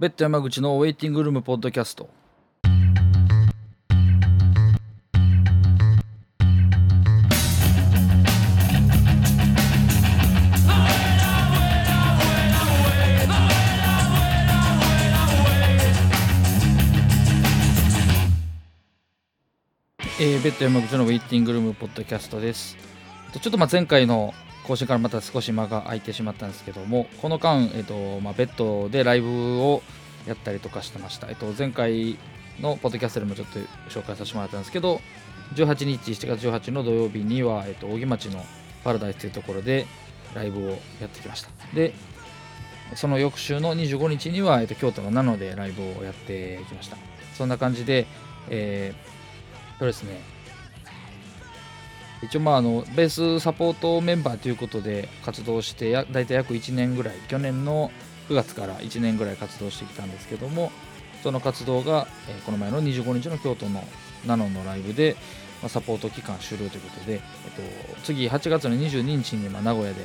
ベッド山口のウェイティングルームポッドキャスト。えー、ベッド山口のウェイティングルームポッドキャストです。ちょっとまあ前回の更新からまた少し間が空いてしまったんですけどもこの間、えっとまあ、ベッドでライブをやったりとかしてました、えっと、前回のポッドキャストでもちょっと紹介させてもらったんですけど18日7月18日の土曜日には、えっと、扇町のパラダイスというところでライブをやってきました。でその翌週の25日には、えっと、京都のナノでライブをやってきました。そんな感じで、えー、そうですね。一応まああのベースサポートメンバーということで活動してや大体約1年ぐらい去年の9月から1年ぐらい活動してきたんですけどもその活動が、え、この前の25日の京都のナノのライブで、ま、サポート期間終了ということで、えっと、次8月の22日に、ま、名古屋で、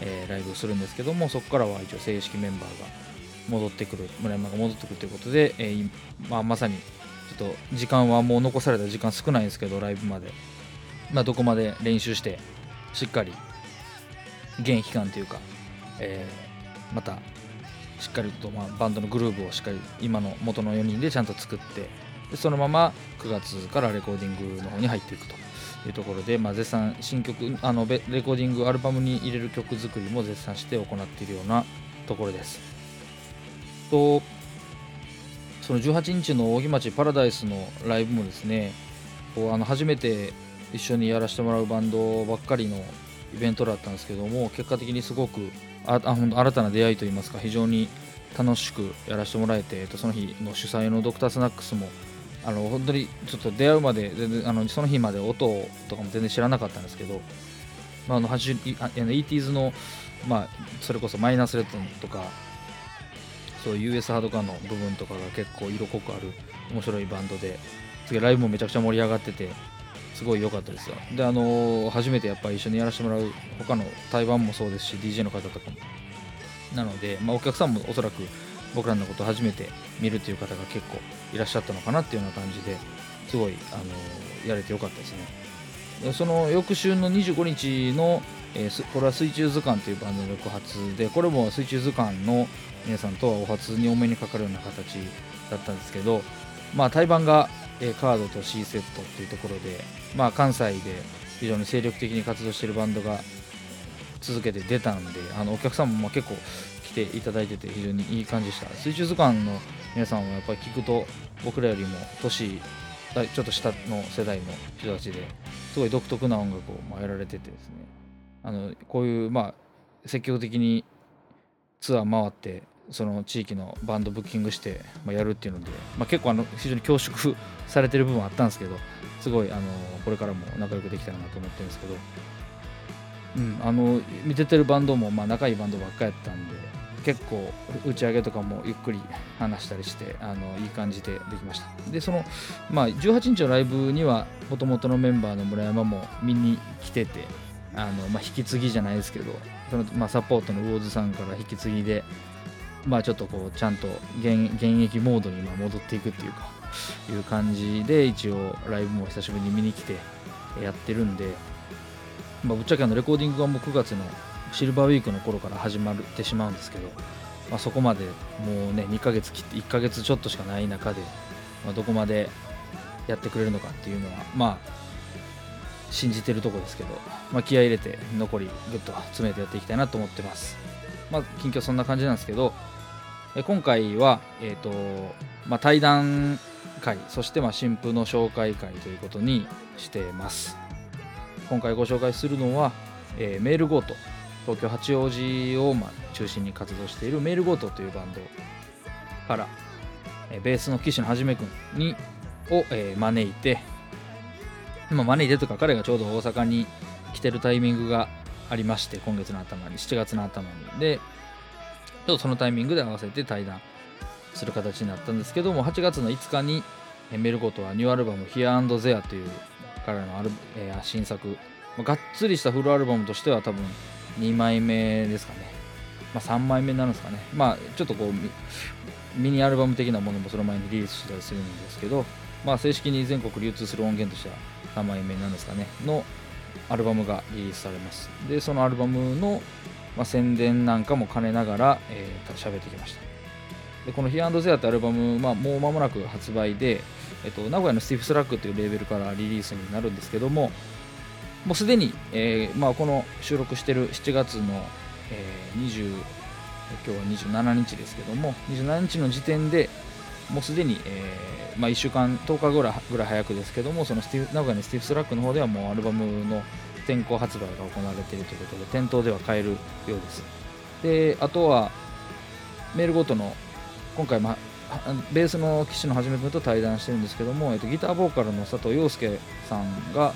え、ライブをするんですけどもそこからは一応正式メンバーが戻ってくる村山が戻ってくるということで、えまあ、まさにちょっと時間はもう残された時間少ないんですけどライブまで。まあ、どこまで練習してしっかり現役感というか、えー、またしっかりと、まあ、バンドのグルーブをしっかり今の元の4人でちゃんと作ってでそのまま9月からレコーディングの方に入っていくと。いうところで、まあ、絶賛新曲あのレコーディングアルバムに入れる曲作りも絶賛して行っているようなところです。とその18日の扇町パラダイスのライブもですねこうあの初めて一緒にやらせてもらうバンドばっかりのイベントだったんですけども結果的にすごくああ新たな出会いといいますか非常に楽しくやらせてもらえて、えっと、その日の主催のドクタースナックスもあの本当にちょっと出会うまで全然あのその日まで音とかも全然知らなかったんですけど、まあ、あの ETs の、まあ、それこそマイナスレッドとかそう US ハードカーの部分とかが結構色濃くある面白いバンドで次ライブもめちゃくちゃ盛り上がっててすごい良かったですよ。であの、初めてやっぱり一緒にやらせてもらう他の台湾もそうですし DJ の方とかも。なので、まあ、お客さんもおそらく僕らのことを初めて見るという方が結構いらっしゃったのかなっていうような感じですごい、あの、やれてよかったですね。その翌週の25日の、えー、これは水中図鑑というバンドの翌発でこれも水中図鑑の皆さんとはお初にお目にかかるような形だったんですけどまあ対バンがえカードと C セットっていうところで、まあ、関西で非常に精力的に活動しているバンドが続けて出たんであのお客さんも結構来ていただいてて非常にいい感じでした。水中図鑑の皆さんはやっぱり聞くと僕らよりも年ちょっと下の世代の人たちですごい独特な音楽をまやられててですね。あのこういうまあ積極的にツアー回ってその地域のバンドブッキングして、ま、やるっていうので、まあ、結構あの非常に恐縮されてる部分はあったんですけどすごいあのこれからも仲良くできたらなと思ってるんですけど、うん、あの見ててるバンドもまあ仲いいバンドばっかやったんで結構打ち上げとかもゆっくり話したりしてあのいい感じでできました。でその、まあ、18日のライブにはもともとのメンバーの村山も見に来ててあの、まあ、引き継ぎじゃないですけどその、まあ、サポートの魚津さんから引き継ぎでまあちょっとこうちゃんと現役モードに今戻っていくっていうかいう感じで一応ライブも久しぶりに見に来てやってるんで、まあ、ぶっちゃけあのレコーディングはもう9月のシルバーウィークの頃から始まってしまうんですけど、まあ、そこまでもうね2ヶ月切って1ヶ月ちょっとしかない中で、まあ、どこまでやってくれるのかっていうのはまあ信じてるとこですけど、まあ、気合入れて残りぐっと詰めてやっていきたいなと思ってます。まあ、近況そんな感じなんですけど、今回は、えーとまあ、対談会そしてまあ新婦の紹介会ということにしてます。今回ご紹介するのは、えー、メールゴート東京八王子をまあ中心に活動しているメールゴートというバンドから、えー、ベースの岸野はじめくんにを、えー、招いて、まあ、招いてとか彼がちょうど大阪に来てるタイミングがありまして今月の頭に7月の頭にでちょっとそのタイミングで合わせて対談する形になったんですけども8月の5日にメルゴとはニューアルバム Here and There という彼らのアル、えー、新作、まあ、がっつりしたフルアルバムとしては多分2枚目ですかね、まあ、3枚目になるんですかね。まあちょっとこうミニアルバム的なものもその前にリリースしたりするんですけど、まあ、正式に全国流通する音源としては何枚目なんですかね。のアルバムがリリースされます。でそのアルバムの、まあ、宣伝なんかも兼ねながら、えー、ってきました。でこの Here There ってアルバム、まあ、もう間もなく発売で、えっと、名古屋の STIFF SLACK というレーベルからリリースになるんですけどももうすでに、えーまあ、この収録してる7月の、えー、20今日は27日ですけども27日の時点でもうすでに、えーまあ、1週間10日ぐらいぐらい早くですけどもそのスティ名古屋の STIFF SLACK の方ではもうアルバムの先行発売が行われているということで店頭では買えるようです。であとは malegoat の今回、まあ、ベースの岸野はじめ君と対談してるんですけども、えっと、ギターボーカルの佐藤陽介さんが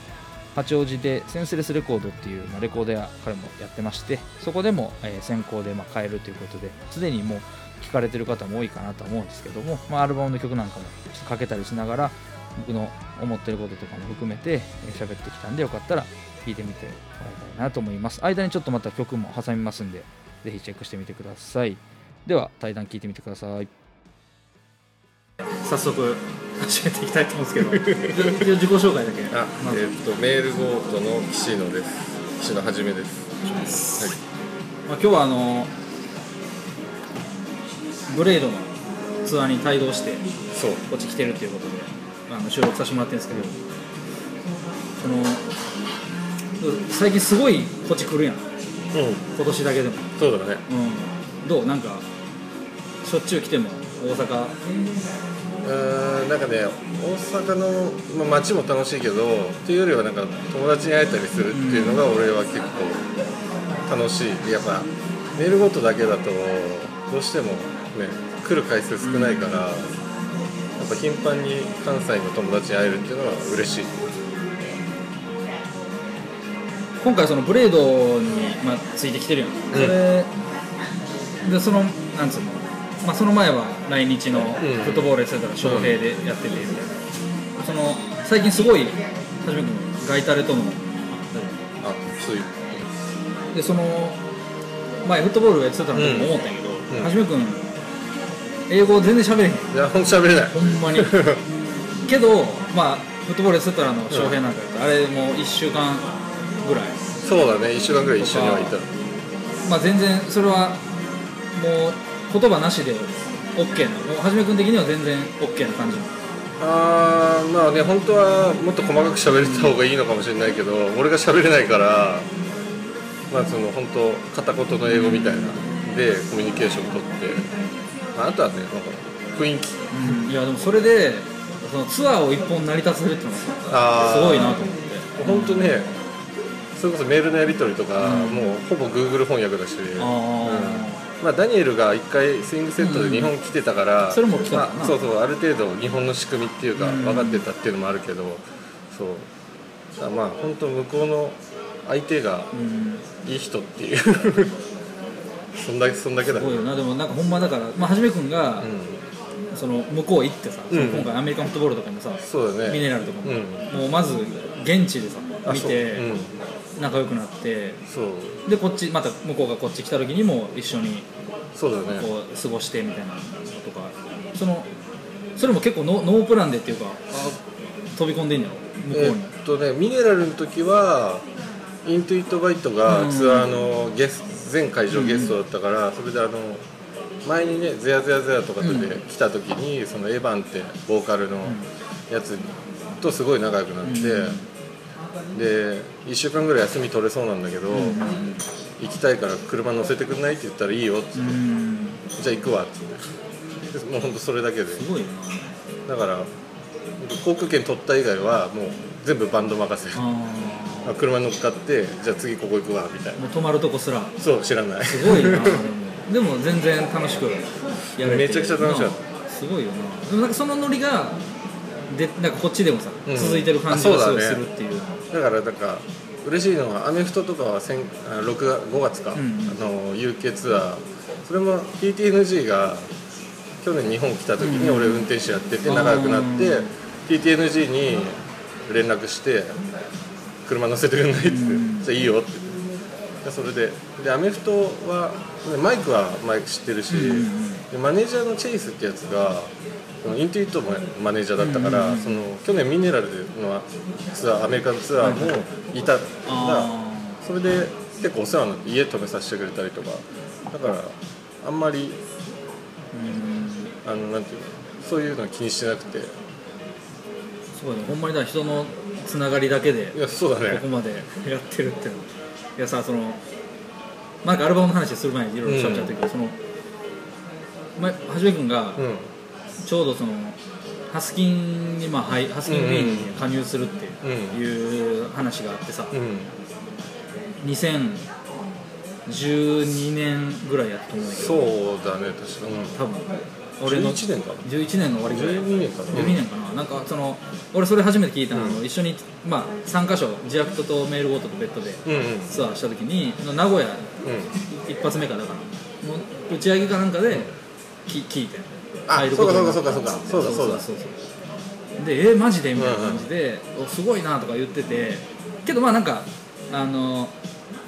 八王子でセンスレスレコードっていう、まあ、レコード屋彼もやってましてそこでも、えー、先行でまあ買えるということですでにもう聴かれてる方も多いかなと思うんですけども、まあ、アルバムの曲なんかもかけたりしながら僕の思ってることとかも含めて喋ってきたんでよかったら聴いてみてもらいたいなと思います。間にちょっとまた曲も挟みますんでぜひチェックしてみてください。では対談聞いてみてください。早速始めていきたいと思うんですけど。自己紹介だけ。あ、ま、えー、っとメールゴートの岸野です。岸野はじめです。はい。まあ、今日はあのブレードのツアーに帯同してそう。こっち来てるっていうことであの収録させてもらってるんですけどその最近すごいこっち来るやん、うん、今年だけでも。そうだね、うん、どう？なんかしょっちゅう来ても大阪？うんなんかね大阪の、まあ、街も楽しいけどっていうよりはなんか友達に会えたりするっていうのが俺は結構楽しい。やっぱメールごとだけだとどうしてもね来る回数少ないから、やっぱ頻繁に関西の友達に会えるっていうのは嬉しい。今回そのブレードに、まあ、ついてきてるやん、それでそのなんつうの？まあ、その前は来日のフットボールやってたら翔平でやってて。みたいな、その最近すごいはじめ君ガイタレとのあそういう。でその前フットボールやってたのと思ったんやけど、はじめ君英語全然喋れへん。いやほんと喋れない。ほんまに。けどまあフットボールやってたらの翔平なんかやったら、あれもう1週間ぐらい。そうだね。1週間ぐらい一緒にはいた。まあ全然それはもう言葉なしで OK なの？はじめ君的には全然 OK な感じあーまあね本当はもっと細かく喋れた方がいいのかもしれないけど俺が喋れないからまあその本当片言の英語みたいなでコミュニケーション取って、まあ、あとはねなんか雰囲気、うん、いやでもそれでそのツアーを一本成り立たせるっていうのがすごいなと思って。本当ねそれこそメールのやり取りとか、うん、もうほぼ Google 翻訳だし、うんまあ、ダニエルが1回スイングセットで日本来てたから、それも来たまあ、そうそうある程度日本の仕組みっていうか分かってたっていうのもあるけど、そう。まあ本当向こうの相手がいい人っていう、そんだけそんだけだ。すごいよな。でもなんかほんまだから、まあ、はじめ君が、その向こう行ってさ、うん、今回アメリカンフットボールとかもさそうだ、ね、ミネラルとかも、うん、もうまず現地でさ見て、仲良くなってでこっちまた向こうがこっち来た時にも一緒にそうだね。こう過ごしてみたいなのとかそのそれも結構ノノープランでっていうか飛び込んでんやろ？向こうに、えっとねミネラルの時はイントゥイットバイトがツアーのゲス全会場ゲストだったから、それであの前にね「ゼアゼアゼア」とかで来た時に、そのエヴァンってボーカルのやつとすごい仲良くなって、で1週間ぐらい休み取れそうなんだけど、行きたいから車乗せてくんないって言ったらいいよって。言って、じゃあ行くわって。言ってもうほんとそれだけで。だから航空券取った以外はもう全部バンド任せ。車乗っかってじゃあ次ここ行くわみたいな。もう泊まるとこすら。そう知らない。すごいなでも。全然楽しくやれてめちゃくちゃ楽しかった。すごいよな。でもなんかそのノリがでなんかこっちでもさ、うん、続いてる感じがすごいするっていう、だからなんか嬉しいのはアメフトとかは6 5月か、うん、あの UK ツアー。それも TTNG が去年日本来た時に俺運転手やってて仲良くなって、TTNG に連絡して車乗せてくれないって、じゃあいいよって。言ってそれででアメフトはマイクはマイク知ってるし、でマネージャーのチェイスってやつがインテュイットもマネージャーだったから、その去年ミネラルのツアーアメリカのツアーもいた、あそれで結構お世話になって家泊めさせてくれたりとか。だからあんまりあのなんていうのそういうの気にしてなくて。すごいね。ほんまにだから人のつながりだけでいやそうだね。ここまでやってるっていうの。いやさそのなんかアルバムの話する前にいろいろしゃべっちゃったけど、その前はじめ君がうん。ちょうどそのハスキンに、まあはい、ハスキン B に加入するっていう話があってさ、うん。2012年ぐらいやったと思うんだけど。そうだね確かに、多分。俺の11年かな11年の終わりぐらい。12年かな。12年かな。なんかその俺それ初めて聞いたの、うん。一緒に、まあ、3カ所ジアクトとメールゴートとベッドでうんうん。ツアーした時に名古屋うん一発目かだからの打ち上げかなんかでき聞いて。あ入ることになった。そうかそうかそうかそうだそうだ。そうそうでえマジで？みたいな感じで、おすごいなとか言ってて。けどまあなんかあの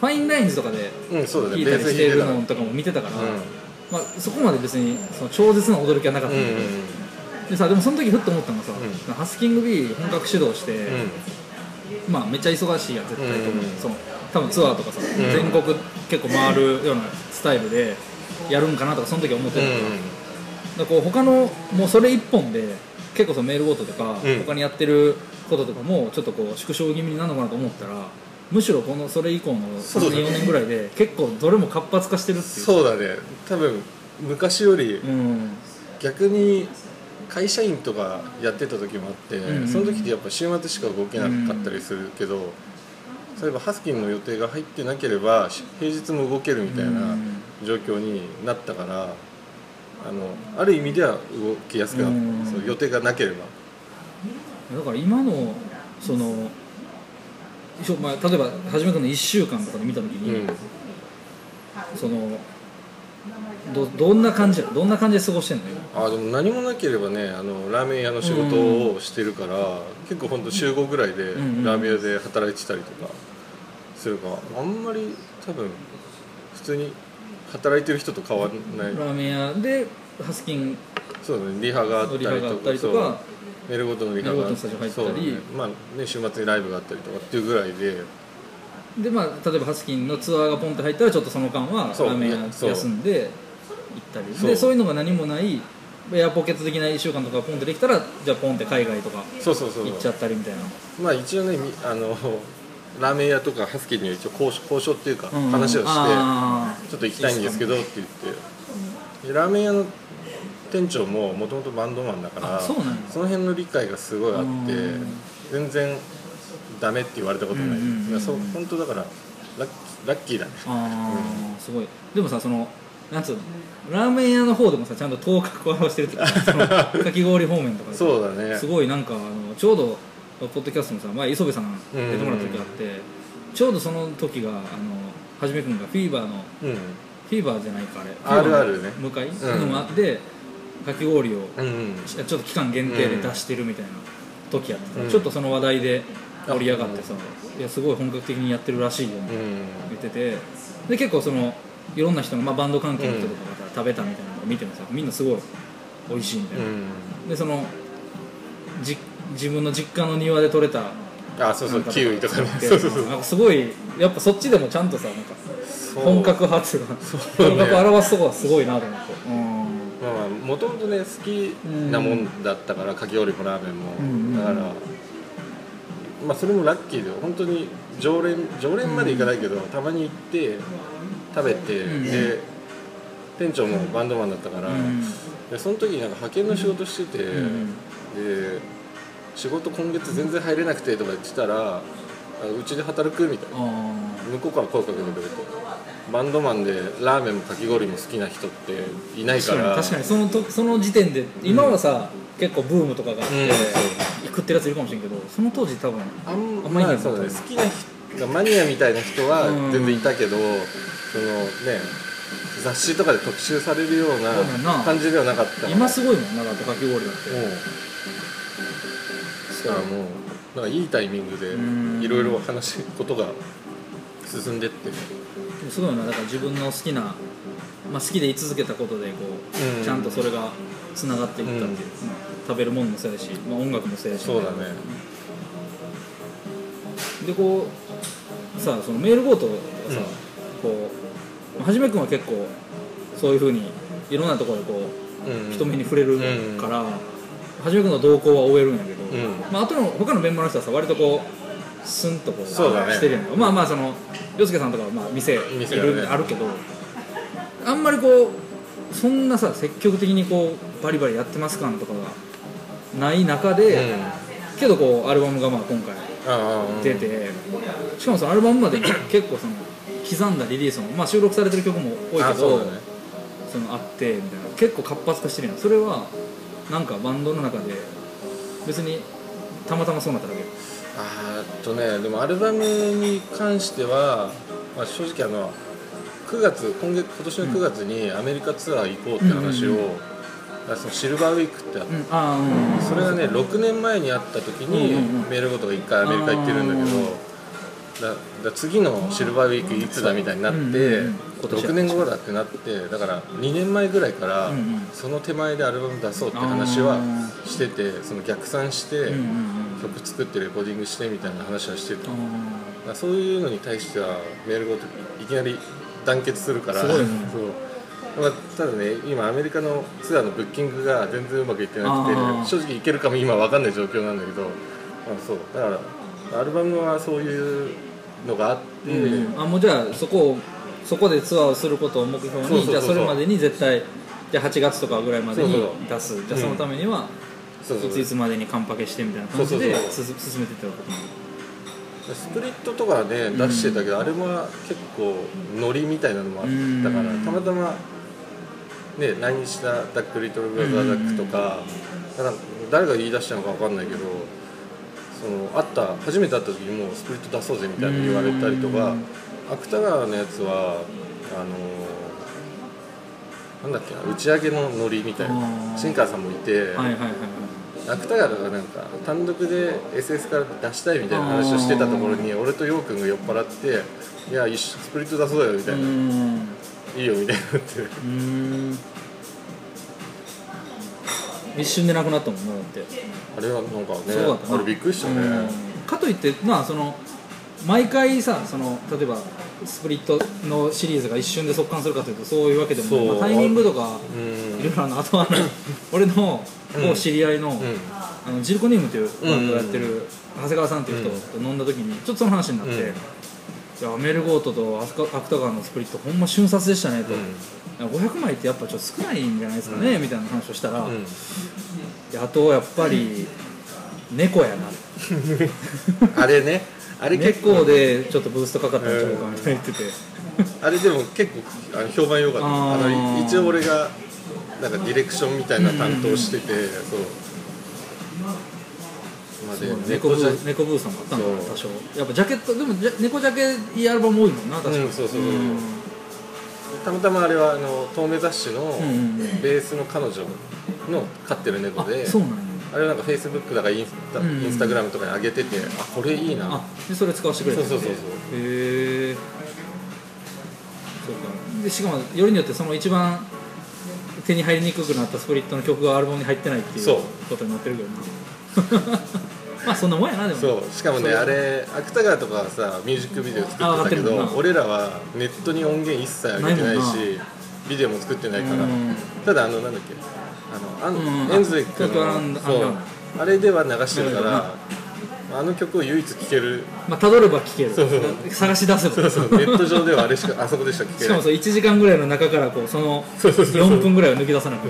ファインラインズとかでうんそうだね。弾いたりしていのとかも見てたから、てまあ、そこまで別にその超絶な驚きはなかったうんうんん。だけど、でさでもその時ふっと思ったのがさ、うハスキング B 本格始動して、うん。うんまあめっちゃ忙しいや絶対と思う、うんその多分ツアーとかさ、ん。全国結構回るようなスタイルでやるんかなとかその時は思ってた。から,、だからこう他のもうそれ一本で結構そのメールゴートとか、うん。他にやってることとかもちょっとこう縮小気味になるのかなと思ったらむしろこのそれ以降のそうだね3年4年ぐらいで結構どれも活発化してるっていう。そうだね。多分昔よりうん。逆に会社員とかやってた時もあって、うん。その時ってやっぱ週末しか動けなかったりするけど、例えばハスキンの予定が入ってなければし平日も動けるみたいなうん。状況になったから、あのある意味では動きやすくなった、うん。予定がなければ。だから今のそのまあ、例えばはじめくんの1週間とかで見た時に、うん。そのどどんな感じやどんな感じで過ごしてんのよあでも何もなければねあのラーメン屋の仕事をしてるから、結構本当週5ぐらいでラーメン屋で働いてたりとかするから、あんまり多分普通に働いてる人と変わらない。ラーメン屋でハスキン。そうだねリハがあったりとそう。か。メルごとのリハがメルごとのスタジオ入ったり。そうだね。まあね週末にライブがあったりとかっていうぐらいで。でまあ例えばハスキンのツアーがポンって入ったらちょっとその間はラーメン屋休んで。行ったり。そう。でそういうのが何もないエアポケット的な1週間とかポンってできたらじゃあポンって海外とかそうそうそう行っちゃったりみたいな。まあ一応ねみ あのラーメン屋とかハスキーには一応交渉交渉っていうかうん話をして、あちょっと行きたいんですけどって言って。でラーメン屋の店長ももともとバンドマンだからあその辺の理解がすごいあってうん。全然ダメって言われたことない、うんうんうんうん。いやそう本当だからラッラッキーだね。ーあーすごい。でもさそのなんつうのラーメン屋の方でもさちゃんと頭角を表してるっていうか かき氷方面とかでそうだね。すごいなんかあのちょうどポッドキャストのさ前磯部さん出てもらった時があって、ちょうどその時があのはじめくんがフィーバーのうん。フィーバーじゃないかあれ。あるあるね。向かい？うん。のあってかき氷をうんうん。ちょっと期間限定で出してるみたいな時やってた、うん。ちょっとその話題で盛り上がってさいやすごい本格的にやってるらしいよ、うん。言ってて。で結構そのいろんな人が、まあ、バンド関係の人とかが食べたみたいなのを見てもさみんなすごい美味しいみたいな、うん。でそのじ自分の実家の庭で採れたあそうそうキウイとかね。そうそうそう。なんかすごいやっぱそっちでもちゃんとさなんか本格派っていうかうね。本格を表すとこがすごいなと思って、うん。まあまあもともとね好きなもんだったからかき氷もラーメンも、うんだからまあそれもラッキーで本当に常連常連までいかないけど、たまに行って食べて、うん。で店長もバンドマンだったから、うん。でその時になんか派遣の仕事してて、うん。で仕事今月全然入れなくてとか言ってたらあうちで働くみたいな。あ向こうから声かけてくれてバンドマンでラーメンもかき氷も好きな人っていないーから。確かにそのとその時点で今はさ、結構ブームとかがあって、う。ん食ってるやついるかもしれんけどその当時多分あんあんまりいないまあそうだね。好きな人マニアみたいな人はうん。全然いたけど、そのね雑誌とかで特集されるようなな。感じではなかった今すごいもんなだってかき氷だって、うん。だからもうなんかいいタイミングうん。でいろいろ話すことが進んでって。すごいなだから自分の好きなまあ、好きで居続けたことでこう、うん。ちゃんとそれがつながっていったっていう、うん。まあ食べるものもそうやし、まあ、音楽もそうやし。そうだね。でこうさそのメールゴートがさ、こうはじめくんは結構そういうふうにいろんなところでこううん。人目に触れるから、はじめくんの動向は追えるんやけど、うん。まあ後の他のメンバーの人はさ割とこうスンとこうしてるやんか。まあまあその洋介さんとかはまあ店いるあるけどあんまりこうそんなさ積極的にこうバリバリやってます感とかがない中で、うん。けどこうアルバムがまあ今回出て、しかもそのアルバムまで結構その刻んだリリースも、まあ、収録されてる曲も多いあけどね。そのあってみたいな。結構活発化してるやん。それはなんかバンドの中で別にたまたまそうなっただけ。あーっとねでもアルバムに関しては、まあ、正直あの9月今月今年の9月にアメリカツアー行こうって話を、うんそのシルバーウィークってあってうん。ああうんそれがね6年前に会った時に、メールごとが1回アメリカ行ってるんだけどだだ次のシルバーウィークいつだみたいになって、うんうんうん。今年6年後だってなってだから2年前ぐらいから、その手前でアルバム出そうって話はしててその逆算して、曲作ってレコーディングしてみたいな話はしてて、あだからそういうのに対してはメールごといきなり団結するからまあ、ただね今アメリカのツアーのブッキングが全然うまくいってなくて正直いけるかも今わかんない状況なんだけど、まあ、そう。だからアルバムはそういうのがあって、ーうん。あもうじゃあそこをそこでツアーをすることを目標にじゃあそれまでに絶対じゃあ8月とかぐらいまでに出す。じゃあそのためには、そうそういついつまでにカンパケしてみたいな感じで進めていったこともスプリットとかはね出してたけど、あれも結構ノリみたいなのもあったから、うん。たまたまね何したダック・リトル・ブラザー・ダックとか,、なんか誰が言い出したのかわかんないけどその会った初めて会った時にもうスプリット出そうぜみたいなの言われたりとか、芥川のやつはあのなんだっけな打ち上げのノリみたいあなー。新川さんもいて、はいはいはいはい。芥川がなんか単独で SS から出したいみたいな話をしてたところに俺と陽君が酔っ払って「いや一緒スプリット出そうよ」みたういな。ー「ん。いいよ」みたいになって一瞬でなくなったもんなだって。あれはなんかねすごかったな。あれびっくりしたね。うん。かといってまあその毎回さその例えばスプリットのシリーズが一瞬で速乾するかというとそういうわけでもない、そう。まあタイミングとかうん。いろいろあるのあとはあの 俺のうん。某知り合いの,、うん。あのジルコニウムというバンドをやってる長谷川さんっていう人と飲んだ時にちょっとその話になって、うんいやメルゴートとアスカ芥川のスプリットほんま瞬殺でしたねと、500枚ってやっぱちょっと少ないんじゃないですかね、みたいな話をしたら、うん。あとやっぱり猫やな。あれね。あれ結構。猫でちょっとブーストかかったんちゃうかみたいな言ってて、あれでも結構あの評判良かった。あの一応俺がなんかディレクションみたいな担当しててそうまあで猫ブー猫ブーさんもあったんだ多少。やっぱジャケットでも猫ジャケいいアルバム多いもんな確かに、うんそうそうそう。うん。たまたまあれはあの透明雑誌のベースの彼女の飼ってる猫で、あそうなんや。あれはなんかフェイスブックだからインスタ,、うんうんインスタグラムとかに上げててあこれいいな。あでそれ使わせてくれたそうそうそうそう。へえそうか。でしかもよりによってその一番手に入りにくくなったスプリットの曲がアルバムに入ってないっていう。ことになってるけどな まあそんなもんやなでもそうしかもねあれ芥川とかはさミュージックビデオ作あってたけど俺らはネットに音源一切上げてないしビデオも作ってないから。うん。ただあのなんだっけ。あのアン、うん。うんエンズウェックのそう。あれでは流してるからあの曲を唯一聴ける。まあたどれば聴ける。そうそう探し出せば。そうそうネット上ではあれしかあそこでしか聴けない。しかもそう1時間ぐらいの中からこうそのそうそうそうそう。4分ぐらいを抜き出さなく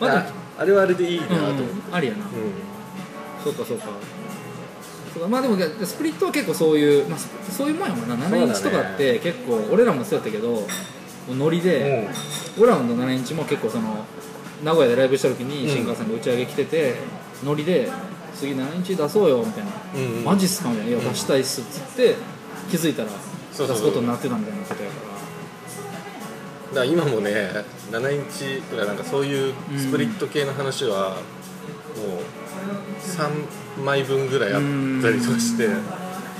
まだああれはあれでいいなとうん思って、ありやな。うんそうかそうか。そうか。まあでもスプリットは結構そういう、まあ、そそういうもんやもんな。7インチとかって結構俺らもそうやったけどノリで、俺らの7インチも結構その名古屋でライブした時にうん。新川さんが打ち上げ来てて、ノリで次7インチ出そうよみたいな、うんうん。マジっすかみたいな「いや出したいっす」っつって気づいたら出すことになってたみたいなことやかだから今もね7インチとかなんかそういうスプリット系の話はもう3枚分ぐらいあったりとかして、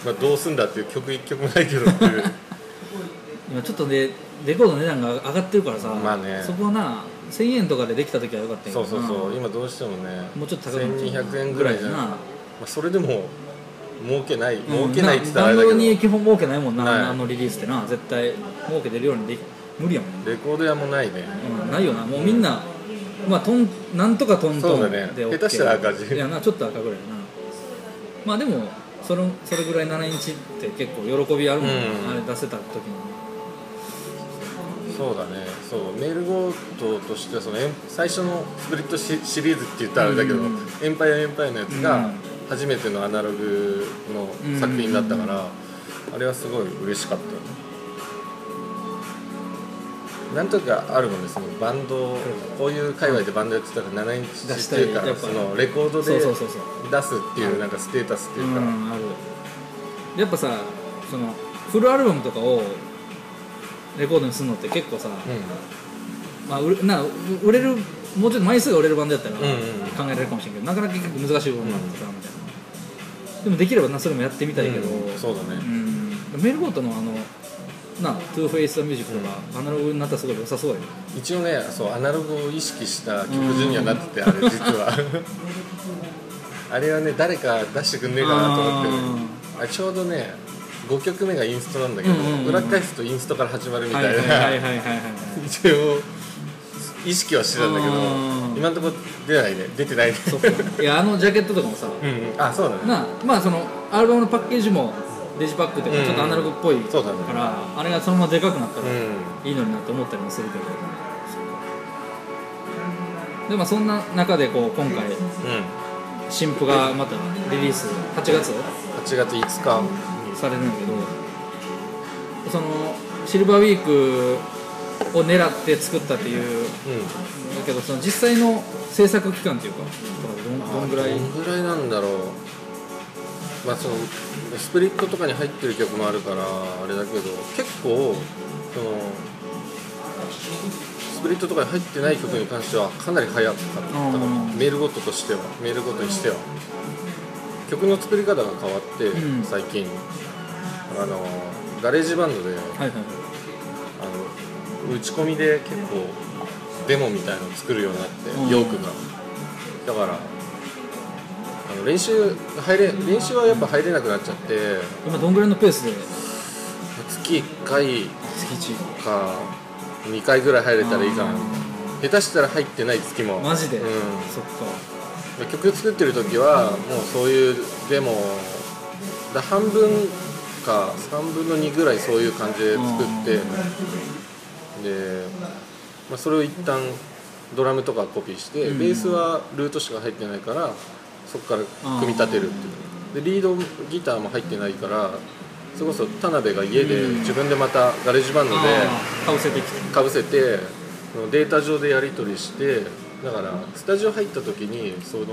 まあ、どうすんだっていう曲1曲もないけどっていう。今ちょっとねレコードの値段が上がってるからさ、まあね。そこはな1000円とかでできた時はよかったけそうそうそう。今どうしてもねもうちょっと高くなっちゃう。1200円ぐらいじゃな。まあ、それでも儲けない儲うん。けないって言ったらあれだけど。に基本儲けないもんな、はい。あのリリースってな。絶対儲け出るようにでき無理やもん、レコード屋もないね。うん、ないよな。もうみんな、まあトンなんとかトントンそうだね。で OK 下手したら赤字。いやなちょっと赤ぐらいやな。まあでもそれそれぐらい7インチって結構喜びあるもん、うん。あれ出せた時に。そうだね。そうメールゴートとしてはその最初のスプリットシシリーズって言ったらあれだけど、うん。エンパイアエンパイアのやつうん。が初めてのアナログの作品だったから、あれはすごい嬉しかったよねなんとかあるもんねそのバンドをこういう界隈でバンドやってたら7インチっていうかそのレコードで出すっていうなんかステータスっていうか、うんある。やっぱさそのフルアルバムとかをレコードにするのって結構さ、まあ、売れなう売れるもうちょっと枚数が売れるバンドやったら考うんうん。えられるかもしれんけど、なかなか結構難しい部分があってさ、みたいなでもできればなそれもやってみたいけど、うんそうだね。うん。メールゴートのあのな Two Face Music とか、アナログになったらすごい良さそうやね。一応ねそうアナログを意識した曲順にはなっててあれ実は。あれはね誰か出してくんねえかなと思って。あれちょうどね5曲目がインストなんだけど、裏返すとインストから始まるみたいな、一応意識はしてたんだけどうん。今のところ出ないね。出てないね。いやあのジャケットとかもさ。うんうん。あそうだね。なまあそのアルバムのパッケージもデジパックというかうん。ちょっとアナログっぽいかそうだね。ら、あれがそのままでかくなったらうん。いいのになって思ったりもするけど、でまあそんな中でこう今回うん新譜がまたリリース8月？8月5日。されるんだけどそのシルバーウィークを狙って作ったっていううん。だけどその実際の制作期間っていうかどんどんぐらい？どんぐらいなんだろうまあそのスプリットとかに入ってる曲もあるからあれだけど結構そのスプリットとかに入ってない曲に関してはかなり早かった。かなうん。 malegoat としては malegoat にしては。曲の作り方が変わって、うん。最近。あの GarageBand であの打ち込みで結構デモみたいのを作るようになって、うん。ヨークが。だから練習入れ練習はやっぱ入れなくなっちゃって。今どんぐらいのペースで？月1回。月1か2回ぐらい入れたらいいかな下手したら入ってない月も。マジで、うん。そっか。曲作ってる時はもうそういうデモだ半分か3分の2ぐらいそういう感じで作って。で、まあ、それを一旦ドラムとかコピーして、うん。ベースはルートしか入ってないからそこから組み立てるっていう。でリードギターも入ってないからそれこそ田辺が家でうん。自分でまたガレージバンドでかぶせてかぶせてデータ上でやり取りしてだからスタジオ入った時にその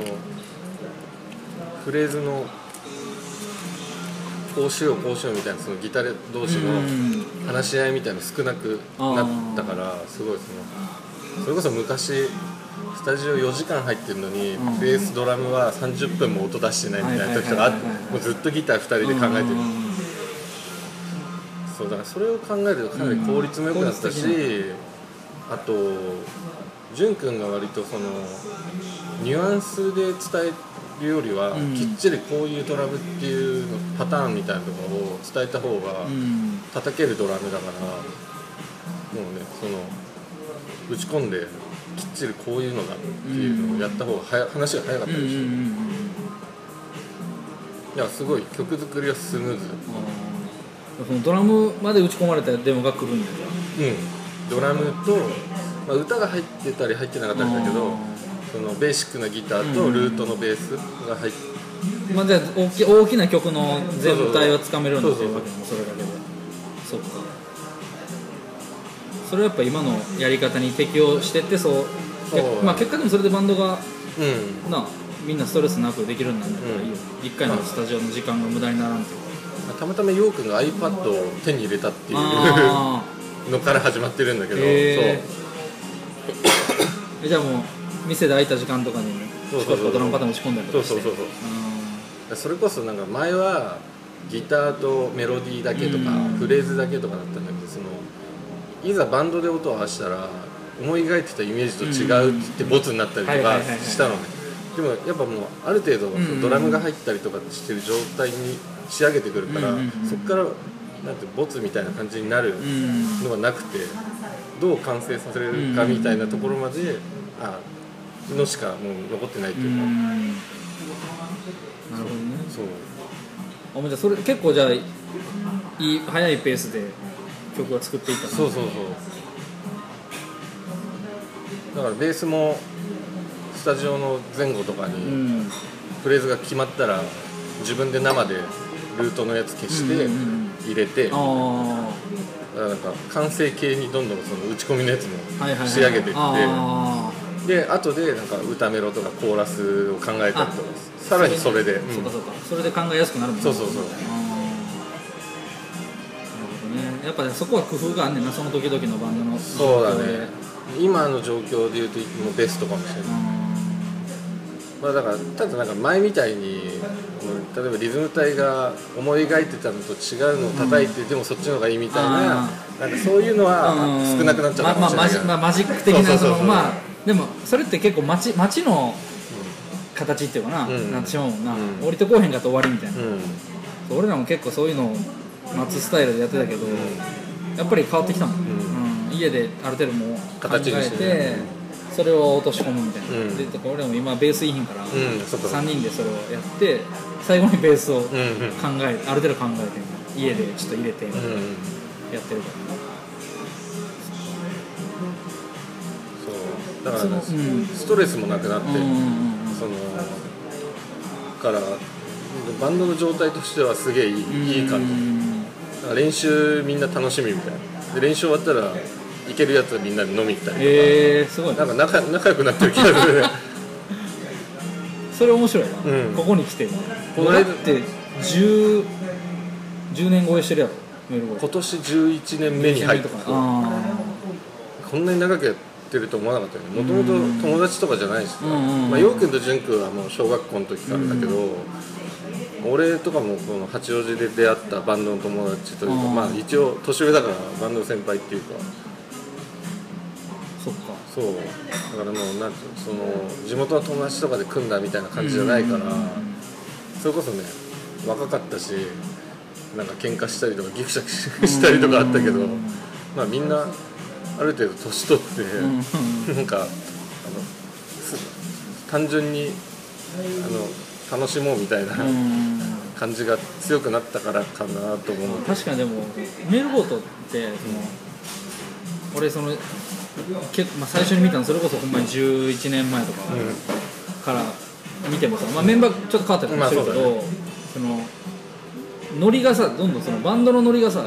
フレーズのこうしようこうしようみたいなそのギター同士のうん。話し合いみたいなの少なくなったからすごいそのそれこそ昔スタジオ4時間入ってるのにうん。ベースドラムは30分も音出してないみたいな時とかもうずっとギター2人で考えてる。うんそうだからそれを考えるとかなり効率も良くなったし、うん。あと潤くんが割とそのニュアンスで伝えるよりは、うん。きっちりこういうドラムっていうのパターンみたいなとを伝えた方がうん。叩けるドラムだからもうねその打ち込んできっちりこういうのだっていうのをやった方がはや話が早かったりして、うんうんうんうんいやすごい曲作りはスムーズ。そのドラムまで打ち込まれたデモが来るんやじゃうん、ドラムと、まあ、歌が入ってたり入ってなかったりだけどあそのベーシックなギターとルートのベースが入って、まあじゃあ大き大きな曲の全体はつかめるんですよそうそう。それだけで。そっかそれはやっぱ今のやり方に適応してってそうそうまあ結果でもそれでバンドがうん。なみんなストレスなくできるんだったらいいよ。ね、一回のスタジオの時間が無駄にならんっていうまあたまたまヨー君が iPad を手に入れたっていうあ のから始まってるんだけど、へー。えじゃあもう店で空いた時間とかにドラムパターン打ち込んだりとかして。そうそうそううんそう。それこそなんか前はギターとメロディーだけとか、うん。フレーズだけとかだったんだけどいざバンドで音を合わせたら思い描いてたイメージと違うって言ってボツになったりとかしたのね。でもやっぱもうある程度ドラムが入ったりとかしてる状態に仕上げてくるからそこからなんてボツみたいな感じになるうんのがなくてどう完成させれるかみたいなところまであのしかもう残ってないとういうか。ん。なるほどねそうあじゃあそれ結構じゃあいい早いペースで曲を作っていったのそうそうそう。だからベースもスタジオの前後とかうにん。フレーズが決まったら自分で生でルートのやつ消してうんうんうん。入れて、あだからなんか完成形にどんどんその打ち込みのやつも仕上げていって、あで後でなんか歌メロとかコーラスを考えたりとかあさらにそれで、そうかそうか。それで考えやすくなるもんね。そうそうそうね。やっぱねそこは工夫があんねんなその時々のバンドの。そうだね。今の状況でいうともうベストかもしれない、まあ、だからただなんか前みたいにうん例えばリズム隊が思い描いてたのと違うのを叩いて、でもそっちの方がいいみたいなあなんかそういうのはうん少なくなっちゃったかもしれない。まあまあマジック的なそのまあでもそれって結構街街の形っていうかな、うんなってしまうもんな、うん降りてこうへんかったら終わりみたいな、うん俺らも結構そういうのを待つスタイルでやってたけど、やっぱり変わってきたもん、ん。うん。家である程度もう考えしてそれを落とし込むみたいな、うん。で俺らも今ベースいいひんから、うんそっか3人でそれをやって最後にベースを考うんうん。え、ある程度考えて家でちょっと入れてやうんうん。ってるから、そう。だからうん。ストレスもなくなって、うんうんうん。そのからバンドの状態としてはすげえいい,、いい感じ。だから練習みんな楽しみみたいな。で練習終わったら行けるやつはみんなで飲み行ったりとか、えー、すごいなんか仲仲良くなってる気がするね。それ面白いな、うん。ここに来てこの間だって10 10年超えしてるやろ。今年11年目に入った。とか。あこんなに長くやってると思わなかったよね。もともと友達とかじゃないしさ、うんうんうん。まあ、陽君と潤君はもう小学校の時からだけど、俺とかもこの八王子で出会ったバンドの友達というか、うん。まあ一応年上だからバンドの先輩っていうか。そっか。そう。だからもうなんていうのその地元の友達とかで組んだみたいな感じじゃないから、それこそね若かったしなんか喧嘩したりとかギクシャクしたりとかあったけど、まあみんなある程度年取って、うん。なんかあのす単純にあの楽しもうみたいなうん。感じが強くなったからかなと思う、確かにでもメールボートってその、俺その結構、まあ、最初に見たのそれこそほんまに11年前とかから見てもさ、まあ、メンバーちょっと変わったりとかするけど、まあそのノリがさどんどんそのバンドのノリがさ、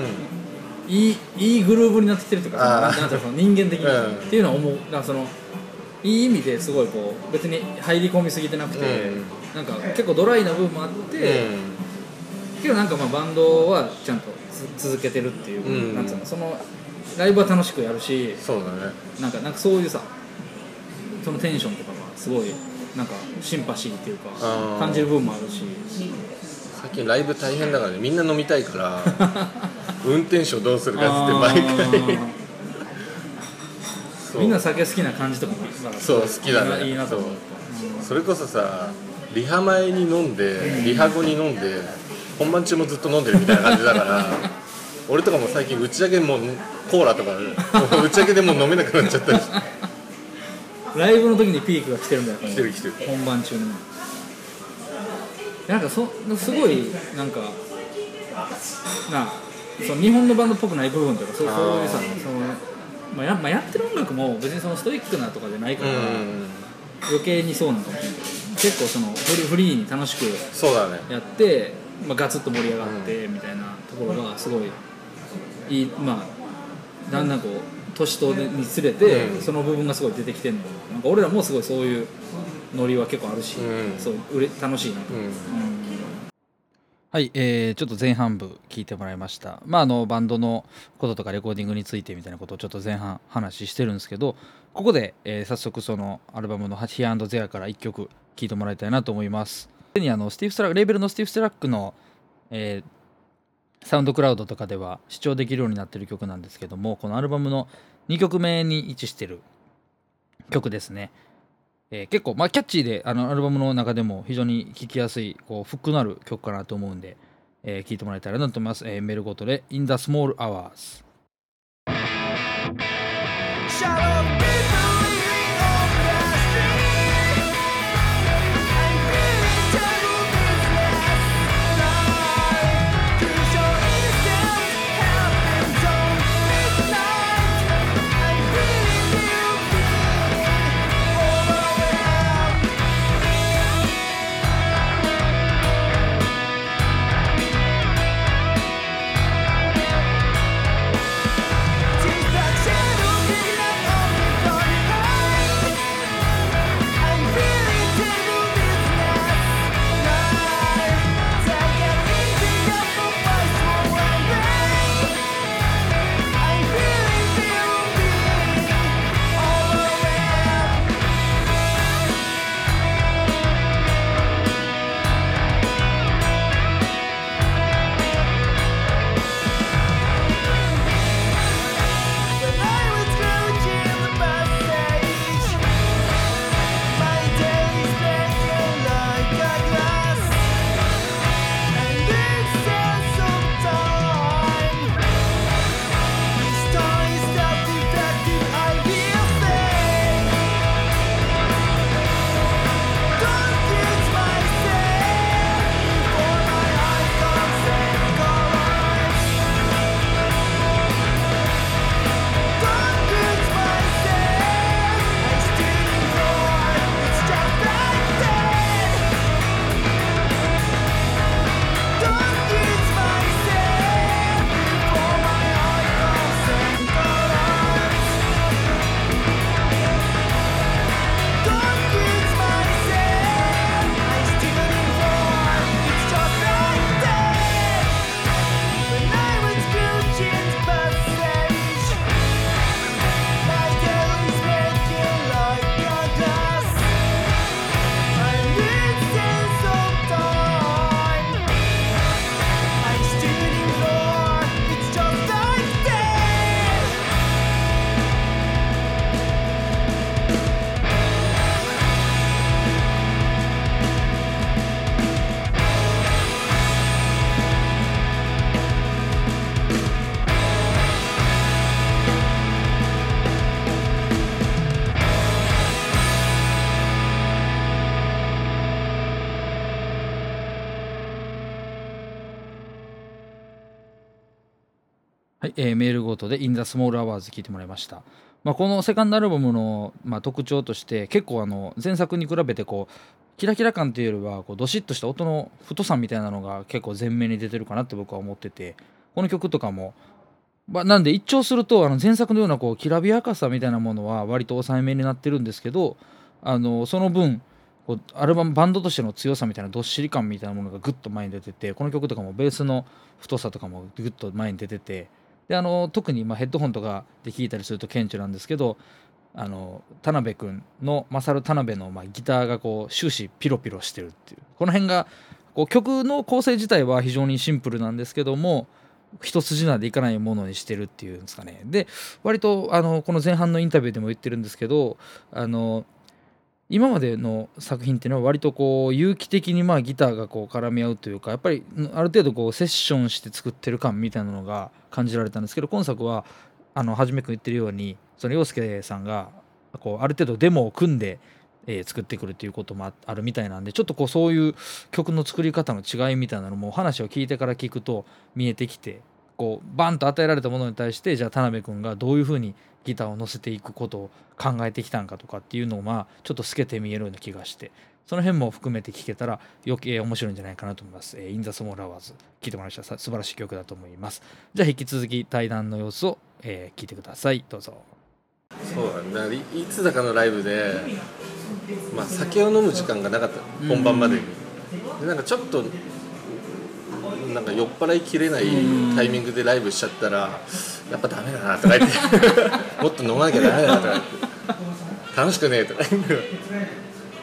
いいいいグルーヴになってきてるとかなんていうのその人間的に、うん。っていうのは思う。なんかそのいい意味ですごいこう別に入り込みすぎてなくて、うんなんか結構ドライな部分もあって、うん。けどなんかまあバンドはちゃんとつ続けてるっていう、うん。なんつうのそのライブは楽しくやるしそうだね。なんかなんかそういうさそのテンションとかがすごいなんかシンパシーっていうか感じる部分もあるし。最近ライブ大変だからね。みんな飲みたいから 運転手をどうするかっつって毎回みんな酒好きな感じとかもそう好きだね。いいなと思う。それこそさリハ前に飲んでリハ後に飲んで本番中もずっと飲んでるみたいな感じだから 俺とかも最近打ち上げもうコーラとか打ち上げでもう飲めなくなっちゃったり。してライブの時にピークが来てるんだよ。来てる来てる。本番中になんかそすごいなんかなその日本のバンドっぽくない部分というかそういうさその、まあやまあ、やってる音楽も別にそのストイックなとかじゃないから、うん。余計にそうなのかもしれない結構そのフリフリーに楽しくそうだね。やって、まあ、ガツッと盛り上がってみたいなところがすごいいいまあだんだんこう年取るにつれて、うん。その部分がすごい出てきてるの。なんか俺らもすごいそういうノリは結構あるし、うん。そううれ楽しいなと、うん。うんはい、えーちょっと前半部聞いてもらいました。まあ、あのバンドのこととかレコーディングについてみたいなことをちょっと前半話してるんですけど、ここで、えー早速そのアルバムの「ハヒアンドゼア」から1曲聴いてもらいたいなと思います。にあのスティーブ・スラレーベルのスティーブ・ストラックの、えーサウンドクラウドとかでは視聴できるようになってる曲なんですけどもこのアルバムの2曲目に位置してる曲ですね、えー結構まあキャッチーであのアルバムの中でも非常に聴きやすいこうフックのある曲かなと思うんで、えー聴いてもらえたらなと思います、えーメルゴトで In the Small Hours えーメールごとで In the Small Hours 聞いてもらいました。まあ、このセカンドアルバムの、まあ、特徴として結構あの前作に比べてこうキラキラ感というよりはこうどしっとした音の太さみたいなのが結構前面に出てるかなって僕は思っててこの曲とかも、まあ、なんで一聴するとあの前作のようなこうきらびやかさみたいなものは割と抑えめになってるんですけどあのその分こうアルバムバンドとしての強さみたいなどっしり感みたいなものがぐっと前に出ててこの曲とかもベースの太さとかもぐっと前に出ててであの特にまヘッドホンとかで聴いたりすると顕著なんですけどあの田辺君のマサル田辺のまギターがこう終始ピロピロしてるっていう。この辺がこう曲の構成自体は非常にシンプルなんですけども一筋縄でいかないものにしてるっていうんですかね。で割とあのこの前半のインタビューでも言ってるんですけどあの今までの作品っていうのは割とこう有機的にまあギターがこう絡み合うというかやっぱりある程度こうセッションして作ってる感みたいなのが感じられたんですけど今作はあの初めくん言ってるようにその陽介さんがこうある程度デモを組んで、えー作ってくるっていうこともああるみたいなんでちょっとこうそういう曲の作り方の違いみたいなのも話を聞いてから聞くと見えてきてこうバンと与えられたものに対してじゃあ田辺君がどういうふうにギターを乗せていくことを考えてきたんかとかっていうのをまあちょっと透けて見えるような気がしてその辺も含めて聴けたら余計面白いんじゃないかなと思います。えー、 In the Small Hours 聴いてもらいましたさ素晴らしい曲だと思います。じゃあ引き続き対談の様子を、えー聞いてください。どうぞ。そうだねだいつだかのライブで、まあ、酒を飲む時間がなかった本番までに、でなんかちょっとなんか酔っ払いきれないタイミングでライブしちゃったらやっぱダメだなとか言って。もっと飲まなきゃダメだなとか言って。楽しくねえとか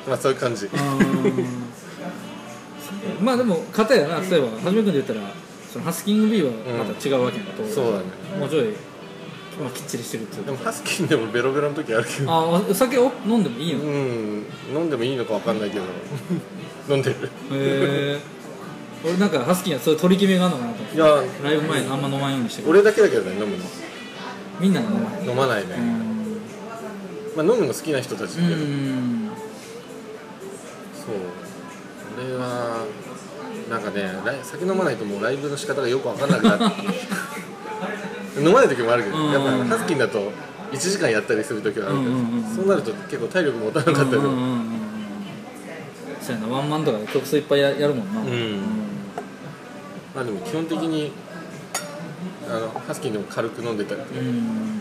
まあそういう感じ。まあでも片やな。例えばはじめ君で言ったらそのハスキング B はまた違うわけやんか、当然。そうだね。もうちょい、まあ、きっちりしてるっていうでもかハスキンでもベロベロの時あるけど。あお酒を飲んでもいいの、うへん。飲んでもいいのかわかんないけど。飲んでる。え俺なんかハスキーはそういう取り決めがあるのかなと思って。いやライブ前にあんま飲まんようにしてる。俺だけだけどね飲むの。みんな飲まない。飲まないね、まあ、飲むの好きな人たちうんだけど、うんそう。俺はなんかね酒飲まないともうライブの仕方がよく分かんなくなって。飲まない時もあるけど、うん。やっぱハスキンだと1時間やったりする時はあるけど、そうなると結構体力持たなかったりとか、うんうんうんうん。そうやなワンマンとかで曲数いっぱいややるもんな。うんまあでも基本的にあのハスキンでも軽く飲んでたりとか、うん。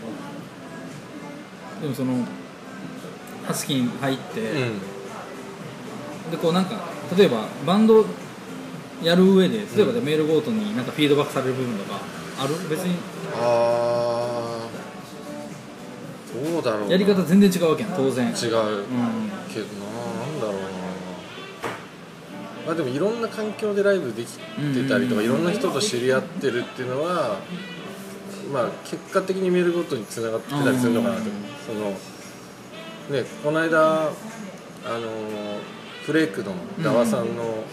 でもそのハスキン入って、うん。でこうなんか例えばバンドやる上で例えばでメールごとになんかフィードバックされる部分とかある？別に。ああどうだろうな。やり方全然違うわけやん当然。違ううん。けどなまあでもいろんな環境でライブできてたりとかうん。いろんな人と知り合ってるっていうのはまあ結果的にメールごとにつながってたりするのかなと。うん。そのねこの間あのフレークのダワさんの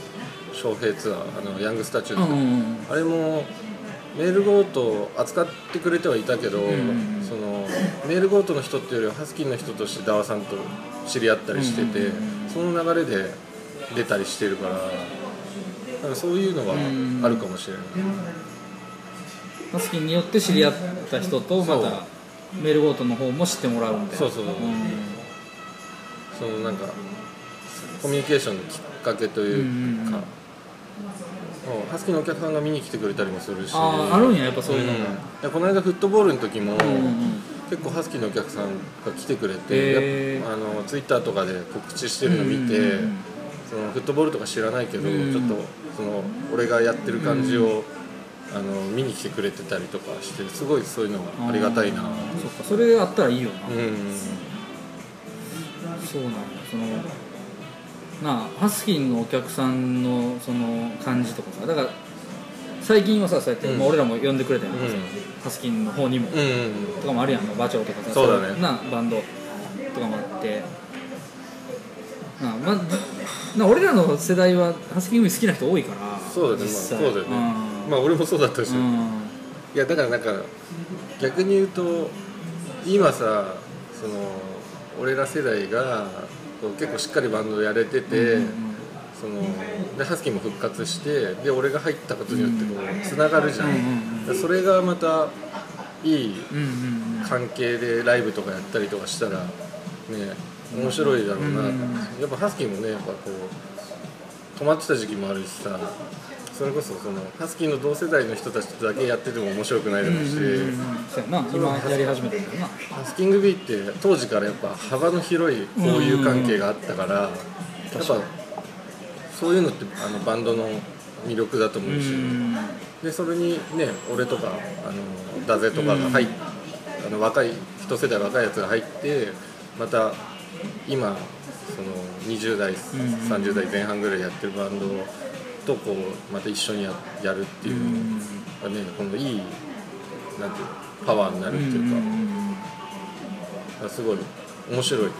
招聘ツアーあのヤングスタチューズうんうんうん。あれもメールゴートを扱ってくれてはいたけど、んそのメールゴートの人っていうよりはハスキーの人としてダワさんと知り合ったりしてて、その流れで出たりしてるからなんかそういうのがあるかもしれない、ハスキンによって知り合った人とまたメールごとの方も知ってもらうみたいな。そうそうそう。そのなんかコミュニケーションのきっかけというか、うんハスキーのお客さんが見に来てくれたりもするし。あるんややっぱそういうのが、ん。でこの間フットボールの時も、うんうん結構ハスキーのお客さんが来てくれて、あのツイッターとかで告知してるの見て、うんうんうんそのフットボールとか知らないけど、うん。ちょっとその俺がやってる感じを、あの見に来てくれてたりとかしてすごいそういうのがありがたいな、そっかそれあったらいいよな、うん。そうなんだそのなあハスキンのお客さんのその感じとかさだから最近はさそうやって、うん。まあ、俺らも呼んでくれたやん、うん。ハスキンの方にも、とかもあるやん馬長とかさそうだね。いなバンドとかもあって。なあ、まあ、な俺らの世代はハスキング好きな人多いからそうだね、まあ、そうだよね、まあ俺もそうだったし、うん、うんいやだからなんか逆に言うと今さその俺ら世代が結構しっかりバンドやれてて、うんそのでハスキーも復活してで俺が入ったことによってこうつながるじゃん、うんうんでそれがまたいいうんうんうん。関係でライブとかやったりとかしたらね面白いだろうな、うん。やっぱハスキーもねやっぱこう止まってた時期もあるしさ。それこそそのハスキーの同世代の人たちとだけやってても面白くないだろうし、そうやな。今やり始めてるな。ハスキングビーって当時からやっぱ幅の広い交友関係があったから、やっぱそういうのってあのバンドの魅力だと思うし、うん。でそれにね俺とかあのダゼとかが入っ、あの若い一世代若いやつが入ってまた今その20代、ん30代前半ぐらいやってるバンドとこうまた一緒にややるっていうのがねこのいいなんていうのパワーになるっていうか。すごい面白い。